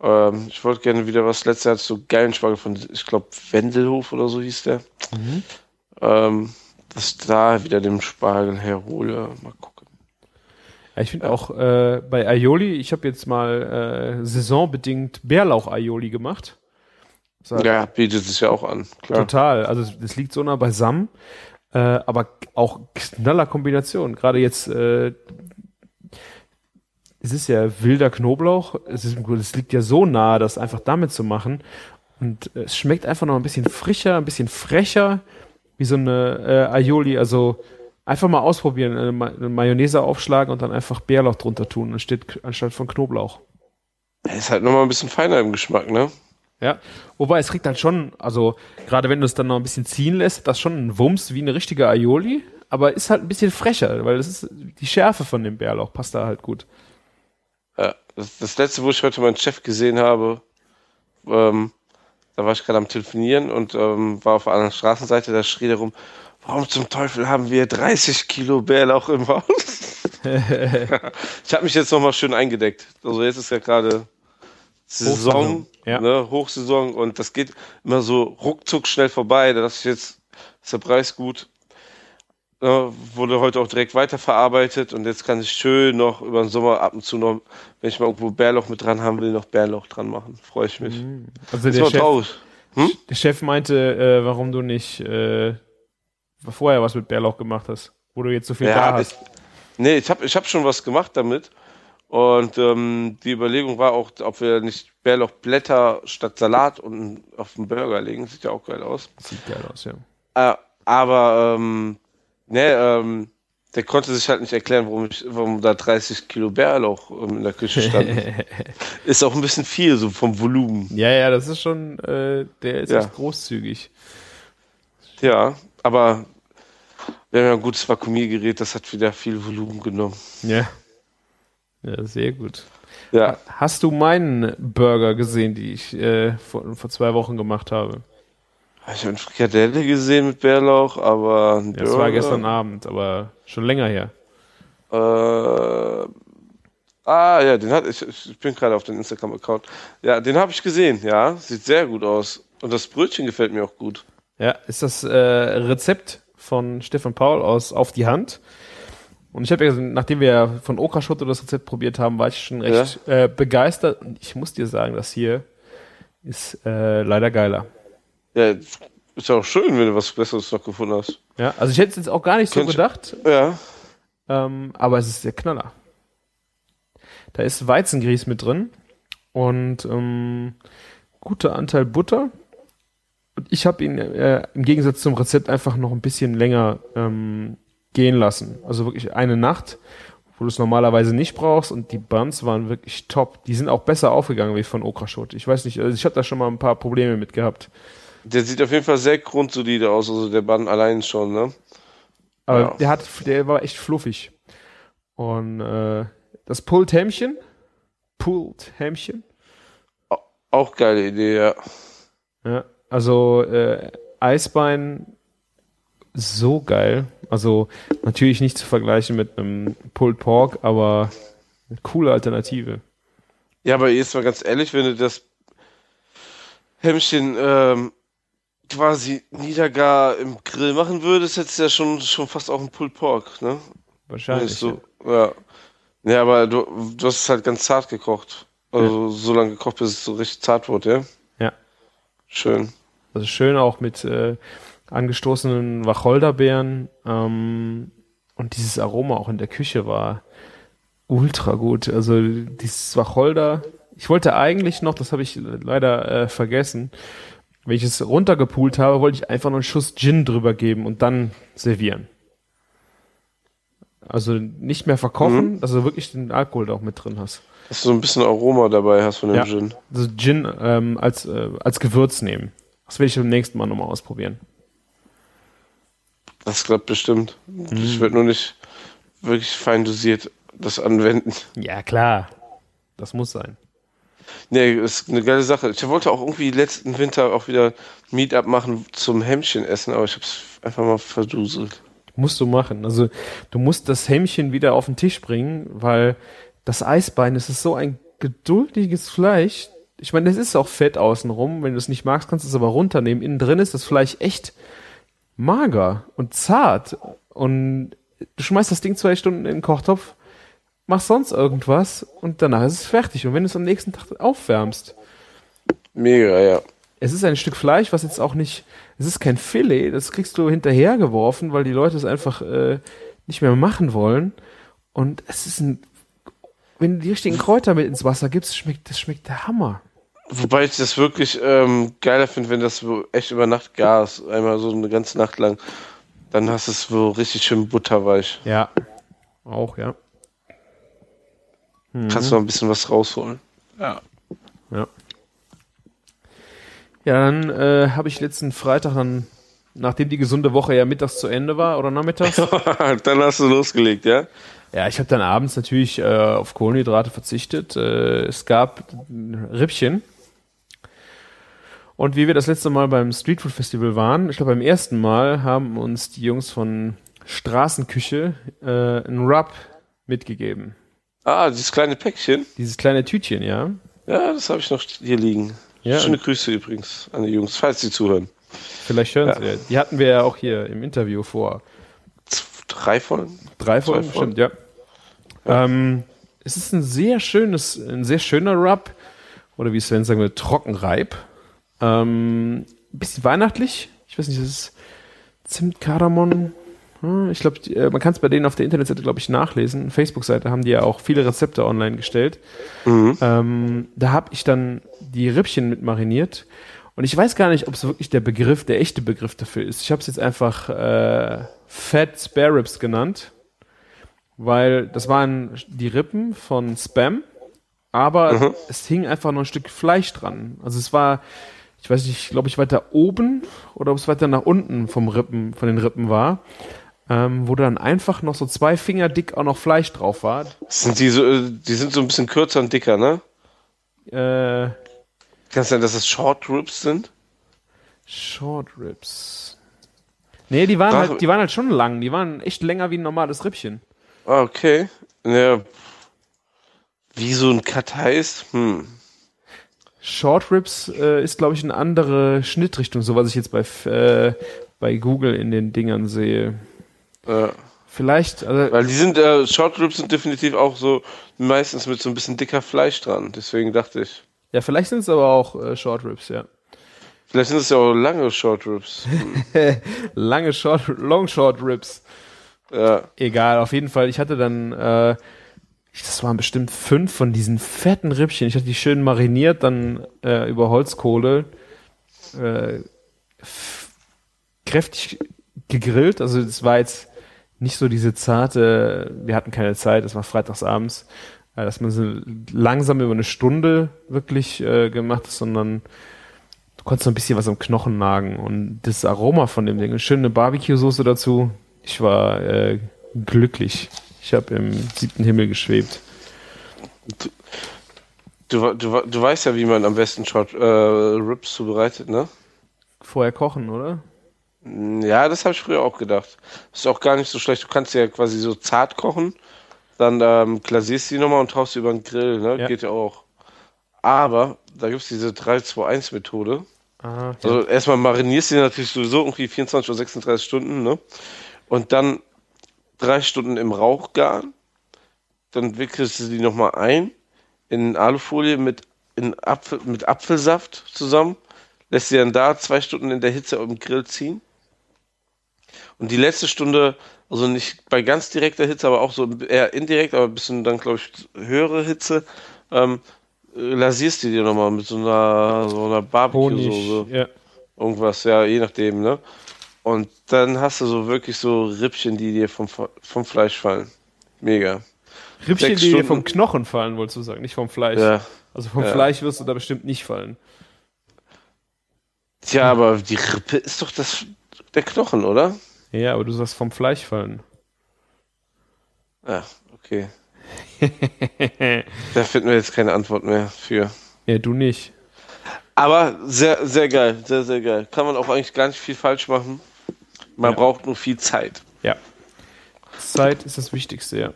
Ähm, ich wollte gerne wieder was. Letztes Jahr hatte ich so geilen Spargel von, ich glaube, Wendelhof oder so hieß der. Ähm, dass da wieder den Spargel herhole. Mal gucken. Ich finde auch äh, bei Aioli, ich habe jetzt mal äh, saisonbedingt Bärlauch-Aioli gemacht. Das Ja, bietet sich ja auch an. Klar. Total. Also das liegt so nah beisammen, äh, aber auch knaller Kombination. Gerade jetzt, äh, es ist ja wilder Knoblauch. Es, ist, es liegt ja so nah, das einfach damit zu machen. Und äh, es schmeckt einfach noch ein bisschen frischer, ein bisschen frecher, wie so eine äh, Aioli. Also einfach mal ausprobieren, eine, Ma eine Mayonnaise aufschlagen und dann einfach Bärlauch drunter tun, anstatt, anstatt von Knoblauch. Er ist halt nochmal ein bisschen feiner im Geschmack, ne? Ja, wobei es kriegt halt schon, also gerade wenn du es dann noch ein bisschen ziehen lässt, das schon ein Wumms wie eine richtige Aioli, aber ist halt ein bisschen frecher, weil das ist die Schärfe von dem Bärlauch passt da halt gut. Ja, das, das letzte, wo ich heute meinen Chef gesehen habe, ähm, da war ich gerade am Telefonieren und ähm, war auf der anderen Straßenseite, da schrie der rum, warum zum Teufel haben wir 30 Kilo Bärlauch im Haus? ich habe mich jetzt nochmal schön eingedeckt. Also jetzt ist ja gerade Saison, Hochsaison, ja. ne, Hochsaison und das geht immer so ruckzuck schnell vorbei. Da ich jetzt, ist der Preis gut. Ja, wurde heute auch direkt weiterverarbeitet und jetzt kann ich schön noch über den Sommer ab und zu noch, wenn ich mal irgendwo Bärlauch mit dran haben will, noch Bärlauch dran machen. Freue ich mich. Also Das der Chef, traurig. der Chef meinte, äh, warum du nicht äh, vorher was mit Bärlauch gemacht hast, wo du jetzt so viel da Ja, hast. ich, nee, ich habe ich hab schon was gemacht damit. Und ähm, die Überlegung war auch, ob wir nicht Bärlauchblätter statt Salat und auf den Burger legen. Sieht ja auch geil aus. Sieht geil aus, ja. Äh, aber ähm, ne, ähm, der konnte sich halt nicht erklären, warum, ich, warum da 30 Kilo Bärlauch ähm, in der Küche standen. ist auch ein bisschen viel, so vom Volumen. ja, ja, das ist schon, äh, der ist Ja. großzügig. Ja, aber wir haben ja ein gutes Vakuumiergerät, das hat wieder viel Volumen genommen. Ja. Ja, sehr gut. Ja, Hast du meinen Burger gesehen, die ich äh, vor, vor zwei Wochen gemacht habe? ich habe eine Frikadelle gesehen mit Bärlauch, aber Ja, das war gestern Abend, aber schon länger her. Äh, ah, ja, den hat ich, ich bin gerade auf den Instagram-Account. Ja, den habe ich gesehen, ja. Sieht sehr gut aus. Und das Brötchen gefällt mir auch gut. Ja, ist das äh, Rezept von Stefan Paul aus Auf die Hand. Und ich habe ja, nachdem wir von Okraschotte das Rezept probiert haben, war ich schon recht äh, begeistert. Und ich muss dir sagen, das hier ist äh, leider geiler. Ja, ist ja auch schön, wenn du was Besseres noch gefunden hast. Ja, also ich hätte es jetzt auch gar nicht so Könnte- gedacht, Ja, ähm, aber es ist der Knaller. Da ist Weizengrieß mit drin und ähm, guter Anteil Butter. Und ich habe ihn äh, im Gegensatz zum Rezept einfach noch ein bisschen länger ähm, gehen lassen. Also wirklich eine Nacht, wo du es normalerweise nicht brauchst. Und die Buns waren wirklich top. Die sind auch besser aufgegangen wie von Okraschot. Ich weiß nicht, also ich habe da schon mal ein paar Probleme mit gehabt. Der sieht auf jeden Fall sehr grundsolide aus, also der Bun allein schon, ne? Aber Ja. der hat, der war echt fluffig. Und äh, das Pulled Hämmchen, Pulled Hämmchen, Auch geile Idee, ja. ja, also äh, Eisbein, so geil. Also natürlich nicht zu vergleichen mit einem Pulled Pork, aber eine coole Alternative. Ja, aber jetzt mal ganz ehrlich, wenn du das Hemmchen ähm, quasi niedergar im Grill machen würdest, hättest du ja schon, schon fast auch einen Pulled Pork, ne? Wahrscheinlich. so, ja. Ja, aber du, du hast es halt ganz zart gekocht. Also so lange gekocht, bis es so richtig zart wurde, ja? Ja. Schön. Also schön auch mit äh, angestoßenen Wacholderbeeren ähm, und dieses Aroma auch in der Küche war ultra gut. Also dieses Wacholder, ich wollte eigentlich noch, das habe ich leider äh, vergessen, wenn ich es runtergepult habe, wollte ich einfach noch einen Schuss Gin drüber geben und dann servieren. Also nicht mehr verkochen, dass du wirklich den Alkohol da auch mit drin hast. Dass du so ein bisschen Aroma dabei hast von dem Ja. Gin. Also Gin ähm, als, äh, als Gewürz nehmen. Das will ich beim nächsten Mal nochmal ausprobieren. Das klappt bestimmt. Ich würde nur nicht wirklich fein dosiert das anwenden. Ja, klar. Das muss sein. Nee, ist eine geile Sache. Ich wollte auch irgendwie letzten Winter auch wieder Meetup machen zum Hämmchen essen, aber ich habe es einfach mal verduselt. Musst du machen. Also du musst das Hämmchen wieder auf den Tisch bringen, weil das Eisbein, das ist so ein geduldiges Fleisch. Ich meine, es ist auch fett außenrum. Wenn du es nicht magst, kannst du es aber runternehmen. Innen drin ist das Fleisch echt mager und zart. Und du schmeißt das Ding zwei Stunden in den Kochtopf, machst sonst irgendwas und danach ist es fertig. Und wenn du es am nächsten Tag aufwärmst, Mega, ja. es ist ein Stück Fleisch, was jetzt auch nicht, es ist kein Filet, das kriegst du hinterhergeworfen, weil die Leute es einfach äh, nicht mehr machen wollen. Und es ist ein, wenn du die richtigen Kräuter mit ins Wasser gibst, schmeckt, das schmeckt der Hammer. Wobei ich das wirklich ähm, geiler finde, wenn das so echt über Nacht gar ist. Einmal so eine ganze Nacht lang. Dann hast du es so richtig schön butterweich. Ja. Auch, ja. Kannst du noch ein bisschen was rausholen. Ja. Ja, dann äh, habe ich letzten Freitag dann, nachdem die gesunde Woche ja mittags zu Ende war oder nachmittags, dann hast du losgelegt, ja? Ja, ich habe dann abends natürlich äh, auf Kohlenhydrate verzichtet. Äh, es gab Rippchen. Und wie wir das letzte Mal beim Streetfood Festival waren, ich glaube beim ersten Mal, haben uns die Jungs von Straßenküche äh, ein Rub mitgegeben. Ah, dieses kleine Päckchen. Dieses kleine Tütchen, ja. Ja, das habe ich noch hier liegen. Ja, Schöne Grüße übrigens an die Jungs, falls sie zuhören. Vielleicht hören Ja. Sie ja. Die hatten wir ja auch hier im Interview vor Drei Folgen? Drei Folgen, Zwei Folgen. stimmt, ja. Ähm, es ist ein sehr schönes, ein sehr schöner Rub. Oder wie Sven sagen würde, Trockenreib. Ähm, bisschen weihnachtlich. Ich weiß nicht, das ist Zimt, Kardamom. Hm, Ich glaube, äh, man kann es bei denen auf der Internetseite, glaube ich, nachlesen. Facebook-Seite haben die ja auch viele Rezepte online gestellt. Mhm. Ähm, da habe ich dann die Rippchen mit mariniert. Und ich weiß gar nicht, ob es wirklich der Begriff, der echte Begriff dafür ist. Ich habe es jetzt einfach äh, Fat Spare Ribs genannt, weil das waren die Rippen von Spam, aber es hing einfach noch ein Stück Fleisch dran. Also es war, ich weiß nicht, ich glaube ich weiter oben oder ob es weiter nach unten vom Rippen, von den Rippen war, ähm, wo dann einfach noch so zwei Finger dick auch noch Fleisch drauf war. Sind die so, äh, die sind so ein bisschen kürzer und dicker, ne? Äh, Kann es sein, dass es Short Ribs sind? Short Ribs. Nee, die waren, Ach. halt, die waren halt schon lang. Die waren echt länger wie ein normales Rippchen. Ah, okay. Ja. Wie so ein Cut heißt? Hm. Short Ribs äh, ist, glaube ich, eine andere Schnittrichtung, so was ich jetzt bei, äh, bei Google in den Dingern sehe. Äh, Vielleicht, also, weil die sind, äh, Short Ribs sind definitiv auch so meistens mit so ein bisschen dicker Fleisch dran. Deswegen dachte ich. ja, vielleicht sind es aber auch äh, Short Ribs, ja. Vielleicht sind es ja auch lange Short Ribs. Lange Short, Long Short Ribs. ja. Egal, auf jeden Fall. Ich hatte dann äh, das waren bestimmt fünf von diesen fetten Rippchen. Ich hatte die schön mariniert, dann äh, über Holzkohle, äh, kräftig gegrillt. Also es war jetzt nicht so diese zarte, wir hatten keine Zeit, es war freitagsabends, äh, dass man so langsam über eine Stunde wirklich äh, gemacht hat, sondern du konntest so ein bisschen was am Knochen nagen und das Aroma von dem Ding, schöne Barbecue-Soße dazu. Ich war äh, glücklich. Ich habe im siebten Himmel geschwebt. Du, du, du, du weißt ja, wie man am besten Short, äh, Rips zubereitet, ne? Vorher kochen, oder? Ja, das habe ich früher auch gedacht. Ist auch gar nicht so schlecht. Du kannst ja quasi so zart kochen, dann ähm, glasierst du die nochmal und tauchst sie über den Grill, ne? Ja. Geht ja auch. Aber da gibt es diese 3-2-1-Methode. Aha, Also erstmal marinierst du die natürlich sowieso irgendwie 24 oder 36 Stunden, ne? Und dann drei Stunden im Rauch garen. Dann wickelst du die nochmal ein in Alufolie mit, in Apfel, mit Apfelsaft zusammen. Lässt sie dann da zwei Stunden in der Hitze im Grill ziehen. Und die letzte Stunde, also nicht bei ganz direkter Hitze, aber auch so eher indirekt, aber ein bisschen dann, glaube ich, höhere Hitze, ähm, äh, lasierst du die nochmal mit so einer, so einer Barbecue-Soße. Ja. Irgendwas, ja, je nachdem, ne? Und dann hast du so wirklich so Rippchen, die dir vom, vom Fleisch fallen. Mega. Rippchen, Sechs die dir Stunden- vom Knochen fallen, wolltest du sagen, nicht vom Fleisch. Ja. Also vom Ja. Fleisch wirst du da bestimmt nicht fallen. Tja, aber die Rippe ist doch das, der Knochen, oder? Ja, aber du sagst vom Fleisch fallen. Ja, okay. da finden wir jetzt keine Antwort mehr für. Ja, du nicht. Aber sehr, sehr geil, sehr, sehr geil. Kann man auch eigentlich gar nicht viel falsch machen. Man Ja. braucht nur viel Zeit. Ja. Zeit ist das Wichtigste, ja.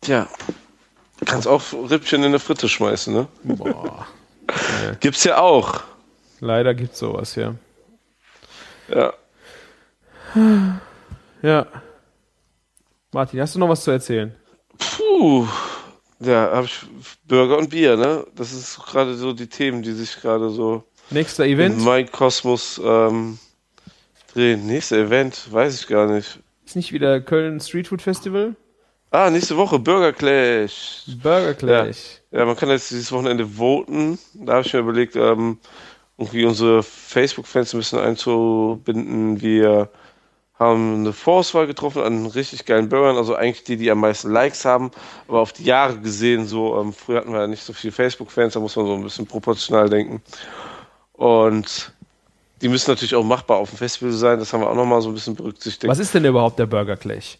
Tja. Kannst auch Rippchen in eine Fritte schmeißen, ne? Boah. Gibt's ja auch. Leider gibt's sowas, ja. Ja. Ja. Martin, hast du noch was zu erzählen? Puh. Ja, habe ich Burger und Bier, ne? Das ist gerade so die Themen, die sich gerade so Nächster in Event mein Kosmos ähm, drehen. Nächster Event, weiß ich gar nicht. ist nicht wieder Köln Street Food Festival? Ah, nächste Woche Burger Clash. Burger Clash. Ja, man kann jetzt dieses Wochenende voten. Da habe ich mir überlegt, ähm, irgendwie unsere Facebook-Fans ein bisschen einzubinden. Wir haben eine Vorauswahl getroffen an richtig geilen Burgern, also eigentlich die, die am meisten Likes haben, aber auf die Jahre gesehen, so, ähm, früher hatten wir ja nicht so viele Facebook-Fans, da muss man so ein bisschen proportional denken. Und die müssen natürlich auch machbar auf dem Festival sein, das haben wir auch nochmal so ein bisschen berücksichtigt. Was ist denn überhaupt der Burger Clash?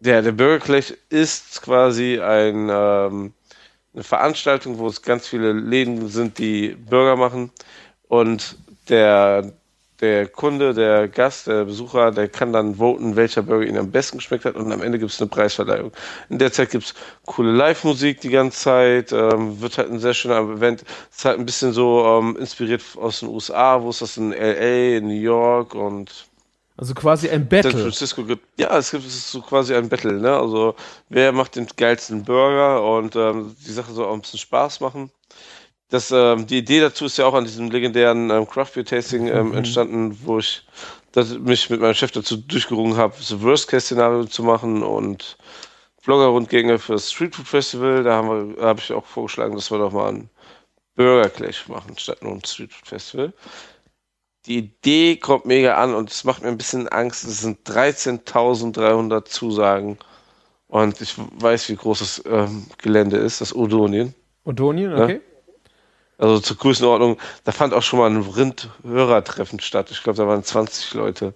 Ja, der Burger Clash ist quasi ein, ähm, eine Veranstaltung, wo es ganz viele Läden sind, die Burger machen. Und der, der Kunde, der Gast, der Besucher, der kann dann voten, welcher Burger ihm am besten geschmeckt hat. Und am Ende gibt es eine Preisverleihung. In der Zeit gibt es coole Live-Musik die ganze Zeit. Ähm, wird halt ein sehr schöner Event. Ist halt ein bisschen so ähm, inspiriert aus den USA, wo es das in LA, in New York und Also quasi ein San Battle. Francisco gibt. Ja, es gibt es ist so quasi ein Battle, ne? Also wer macht den geilsten Burger und ähm, die Sache soll auch ein bisschen Spaß machen. Das, ähm, die Idee dazu ist ja auch an diesem legendären ähm, Craft Beer Tasting ähm, Mhm. entstanden, wo ich das, mich mit meinem Chef dazu durchgerungen habe, so Worst-Case-Szenario zu machen und Vlogger-Rundgänge für das Street Food Festival. Da habe ich auch vorgeschlagen, dass wir doch mal einen Burger Clash machen, statt nur ein Street Food Festival. Die Idee kommt mega an und es macht mir ein bisschen Angst. Es sind 13.300 Zusagen und ich weiß, wie groß das ähm, Gelände ist, das Odonien. Odonien, okay. Also zur Größenordnung, da fand auch schon mal ein Rind-Hörertreffen statt. Ich glaube, da waren 20 Leute.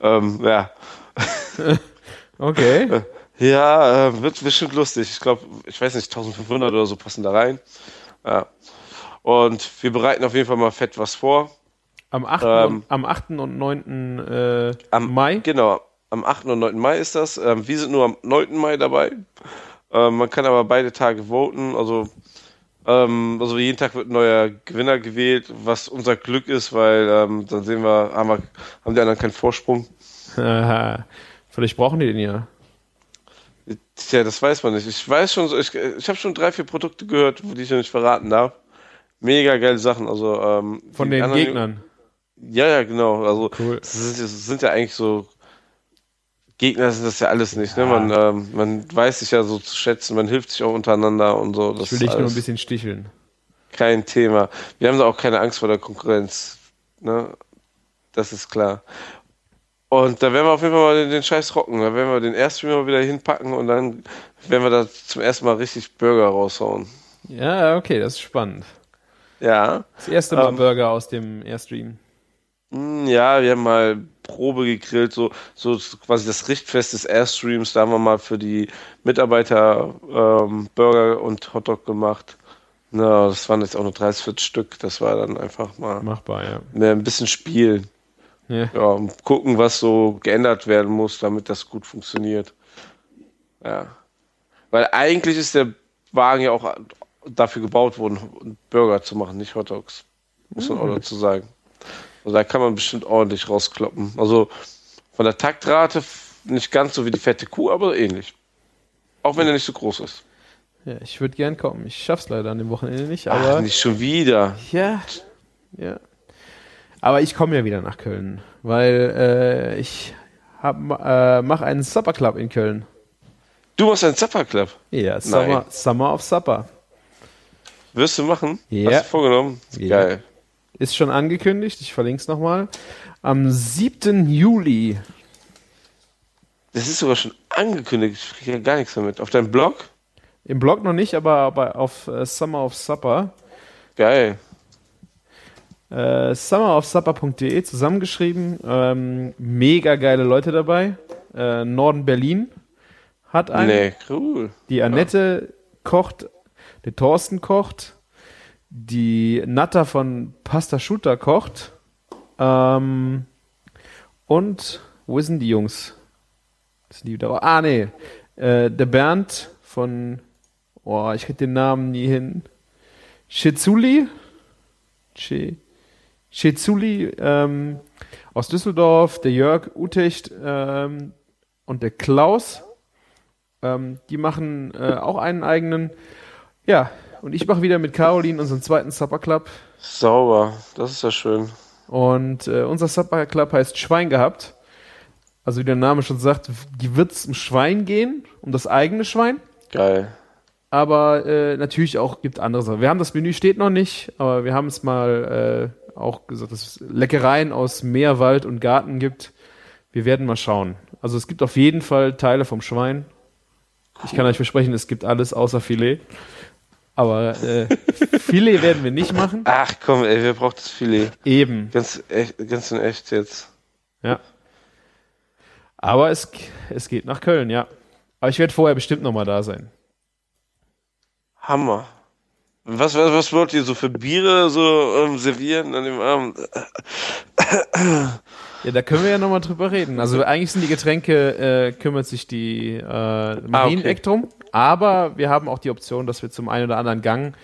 Ähm, ja, Okay. ja äh, wird bestimmt lustig. Ich glaube, ich weiß nicht, 1500 oder so passen da rein. Ja. Und wir bereiten auf jeden Fall mal fett was vor. Am 8. Ähm, und, am 8. und 9. Äh, Am Mai. Genau, am 8. und 9. Mai ist das. Ähm, wir sind nur am 9. Mai dabei. Ähm, man kann aber beide Tage voten. Also, ähm, also jeden Tag wird ein neuer Gewinner gewählt, was unser Glück ist, weil ähm, dann sehen wir, haben, wir, haben die anderen keinen Vorsprung. Aha. Vielleicht brauchen die den ja. Tja, das weiß man nicht. Ich weiß schon, ich, ich habe schon drei, vier Produkte gehört, wo die ich noch nicht verraten darf. Mega geile Sachen. Also ähm, Von den anderen- Gegnern. Ja, ja, genau. Also Cool. das sind, das sind ja eigentlich so Gegner sind das ja alles nicht. Ne? Man, ähm, man weiß sich ja so zu schätzen, man hilft sich auch untereinander und so. Das Ich will dich nur ein bisschen sticheln. kein Thema. Wir haben da auch keine Angst vor der Konkurrenz. Ne? Das ist klar. Und da werden wir auf jeden Fall mal den, den Scheiß rocken. Da werden wir den Airstream mal wieder hinpacken und dann werden wir da zum ersten Mal richtig Burger raushauen. Ja, okay, das ist spannend. Ja. Das erste Mal Ähm. Burger aus dem Airstream. Hm, Ja, wir haben mal Probe gegrillt, so, so quasi das Richtfest des Airstreams. Da haben wir mal für die Mitarbeiter ähm, Burger und Hotdog gemacht. Na, das waren jetzt auch nur 30, 40 Stück. Das war dann einfach mal Machbar, ja. mehr ein bisschen spielen. ja. Ja, und gucken, was so geändert werden muss, damit das gut funktioniert. Ja. Weil eigentlich ist der Wagen ja auch dafür gebaut worden, Burger zu machen, nicht Hotdogs. Muss man auch dazu sagen. Also da kann man bestimmt ordentlich rauskloppen. Also von der Taktrate nicht ganz so wie die fette Kuh, aber ähnlich. Auch wenn er nicht so groß ist. ja ich würde gern kommen. Ich schaff's leider an dem Wochenende nicht, Ach, aber. nicht schon wieder. Ja, ja. Aber ich komme ja wieder nach Köln, weil äh, ich hab, äh, mache einen Supper Club in Köln. Du machst einen Zapper Club. Ja, Summer, Nein. Summer of Supper. Wirst du machen? Ja. Hast du vorgenommen? Ja. Geil. Ist schon angekündigt, ich verlinke es nochmal. Am 7. Juli. Das ist sogar schon angekündigt. Ich kriege ja gar nichts damit. Auf deinem Blog? Im Blog noch nicht, aber bei, auf äh, Summer of Supper. Geil. Äh, summerofsupper.de zusammengeschrieben. Ähm, mega geile Leute dabei. Äh, Norden Berlin hat einen. Nee, cool. Die Annette kocht, der Thorsten kocht, die Natter von Pasta Shooter kocht. Ähm, und wo sind die Jungs? Sind die wieder? Ah, nee. Äh, der Bernd von, oh, ich krieg den Namen nie hin. Schizuli? Che, Schizuli ähm, aus Düsseldorf, der Jörg Utecht ähm, und der Klaus. Ähm, die machen äh, auch einen eigenen. Ja, und ich mache wieder mit Caroline unseren zweiten Supper Club. Sauber. Das ist ja schön. Und äh, unser Supper Club heißt Schwein gehabt. Also wie der Name schon sagt, wird es um Schwein gehen, um das eigene Schwein. Geil. Aber äh, natürlich auch gibt andere Sachen. Wir haben das Menü steht noch nicht, aber wir haben es mal äh, auch gesagt, dass es Leckereien aus Meer, Wald und Garten gibt. Wir werden mal schauen. Also es gibt auf jeden Fall Teile vom Schwein. Ich kann euch versprechen, es gibt alles außer Filet. Aber äh, Filet werden wir nicht machen. Ach komm, ey, wer braucht das Filet? Eben. Ganz, echt, ganz in echt jetzt. Ja. Aber es, es geht nach Köln, ja. Aber ich werde vorher bestimmt noch mal da sein. Hammer. Was, was, was wollt ihr so für Biere so ähm, servieren an dem Abend? Ja, da können wir ja noch mal drüber reden. Also eigentlich sind die Getränke, äh, kümmert sich die äh, Marieneck drum. Aber wir haben auch die Option, dass wir zum einen oder anderen Gang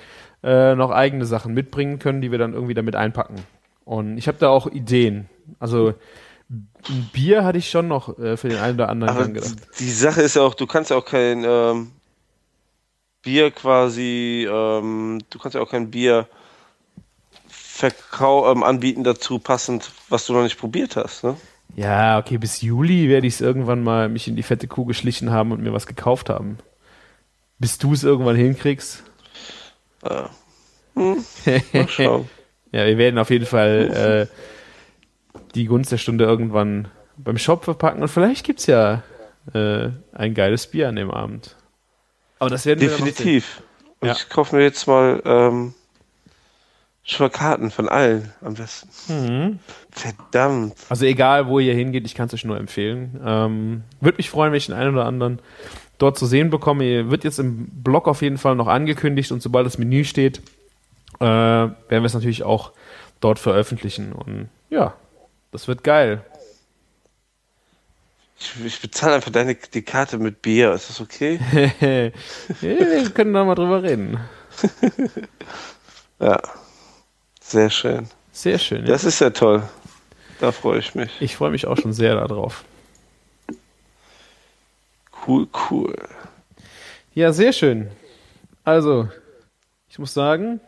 äh, noch eigene Sachen mitbringen können, die wir dann irgendwie damit einpacken. Und ich habe da auch Ideen. Also ein Bier hatte ich schon noch äh, für den einen oder anderen Aber Gang gedacht. die Sache ist ja auch, du kannst ja auch kein ähm, Bier quasi, ähm, du kannst ja auch kein Bier Verkau ähm, anbieten dazu passend, was du noch nicht probiert hast, ne? Ja, okay, bis Juli werde ich es irgendwann mal mich in die fette Kuh geschlichen haben und mir was gekauft haben. Bis du es irgendwann hinkriegst. Ja. Hm, mal schauen. Ja, wir werden auf jeden Fall äh, die Gunst der Stunde irgendwann beim Shop verpacken und vielleicht gibt's ja äh, ein geiles Bier an dem Abend. Aber das werden wir dann noch Definitiv. Ja. ich kaufe mir jetzt mal ähm, schon mal Karten von allen am besten. Mhm. Verdammt. Also egal, wo ihr hingeht, ich kann es euch nur empfehlen. Ähm, Würde mich freuen, wenn ich den einen oder anderen dort zu sehen bekomme. Ihr wird jetzt im Blog auf jeden Fall noch angekündigt und sobald das Menü steht, äh, werden wir es natürlich auch dort veröffentlichen. Und ja, das wird geil. Ich, ich bezahle einfach deine die Karte mit Bier. Ist das okay? wir können da mal drüber reden. Ja. Sehr schön. Sehr schön. Ja. Das ist ja toll. Da freue ich mich. Ich freue mich auch schon sehr darauf. Cool, cool. Ja, sehr schön. Also, ich muss sagen,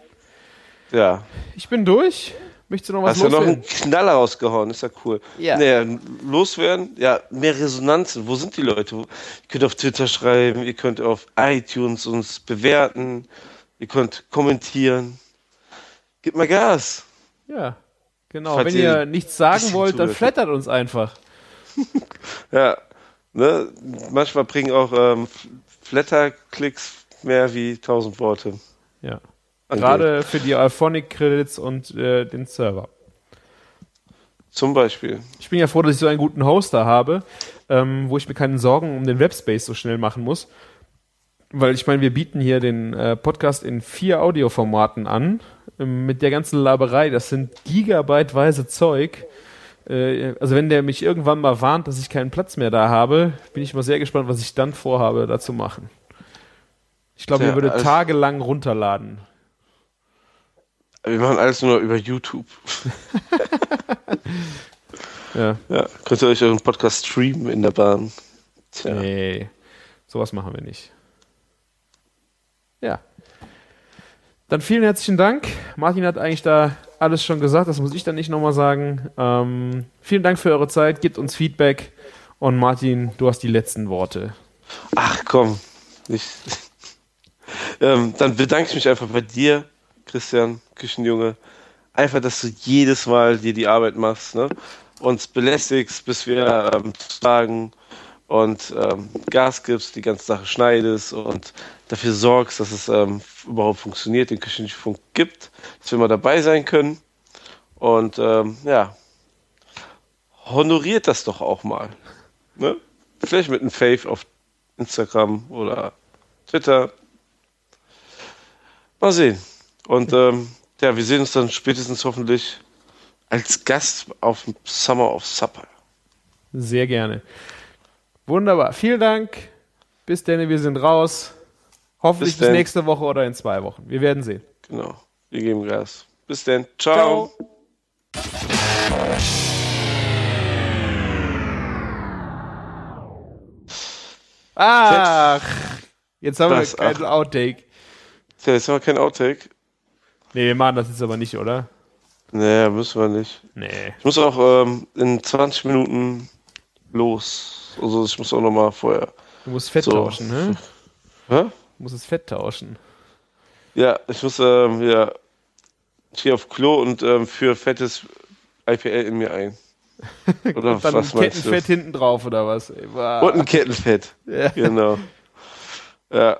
Ja. ich bin durch Möchtest du noch was Hast du noch loswerden? einen Knaller rausgehauen, ist ja cool. Ja. Nee, loswerden, ja, mehr Resonanzen. Wo sind die Leute? Ihr könnt auf Twitter schreiben, ihr könnt auf iTunes uns bewerten, ihr könnt kommentieren. Gib mal Gas. Ja, genau. Falls Wenn ihr ihr nichts sagen wollt, dann flattert uns einfach. Ja, ne? manchmal bringen auch ähm, Flatter-Klicks mehr wie tausend Worte. Ja. an Geld. Gerade für die Alphonic Credits und äh, den Server. Zum Beispiel. Ich bin ja froh, dass ich so einen guten Hoster habe, ähm, wo ich mir keine Sorgen um den Webspace so schnell machen muss. Weil ich meine, wir bieten hier den äh, Podcast in vier Audioformaten an. Ähm, mit der ganzen Laberei, das sind gigabyteweise Zeug. Äh, also wenn der mich irgendwann mal warnt, dass ich keinen Platz mehr da habe, bin ich mal sehr gespannt, was ich dann vorhabe, da zu machen. Ich glaube, er würde tagelang runterladen. Wir machen alles nur über YouTube. Ja. Ja, könnt ihr euch euren Podcast streamen in der Bahn. Tja. Nee, sowas machen wir nicht. Ja. Dann vielen herzlichen Dank. Martin hat eigentlich da alles schon gesagt, das muss ich dann nicht nochmal sagen. Ähm, vielen Dank für eure Zeit, gebt uns Feedback und Martin, du hast die letzten Worte. Ach komm, nicht. ähm, dann bedanke ich mich einfach bei dir, Christian, Küchenjunge. Einfach, dass du jedes Mal dir die Arbeit machst, ne? uns belästigst, bis wir ähm, sagen und ähm, Gas gibst, die ganze Sache schneidest und dafür sorgst, dass es ähm, überhaupt funktioniert, den Küchenfunk gibt, dass wir mal dabei sein können. Und ähm, ja, honoriert das doch auch mal. Ne? Vielleicht mit einem Fave auf Instagram oder Twitter. Mal sehen. Und ähm, ja, wir sehen uns dann spätestens hoffentlich als Gast auf dem Summer of Supper. Sehr gerne. Wunderbar. Vielen Dank. Bis denn, wir sind raus. Hoffentlich Bis bis, nächste Woche oder in zwei Wochen. Wir werden sehen. Genau. Wir geben Gas. Bis dann. Ciao. Ach, jetzt haben Das, wir keinen Outtake. Tja, jetzt haben wir kein Outtake. Nee, wir machen das jetzt aber nicht, oder? Nee, müssen wir nicht. Nee. Ich muss auch ähm, in 20 Minuten los. Also ich muss auch noch mal vorher. Du musst Fett So. tauschen, ne? Hä? Du musst das Fett tauschen. Ja, ich muss ähm, ja, ich gehe auf Klo und ähm, führe fettes IPL in mir ein. Oder Und dann was du? Kettenfett hinten drauf, oder was? Ey. Und ein Kettenfett. Ja. Genau. Ja.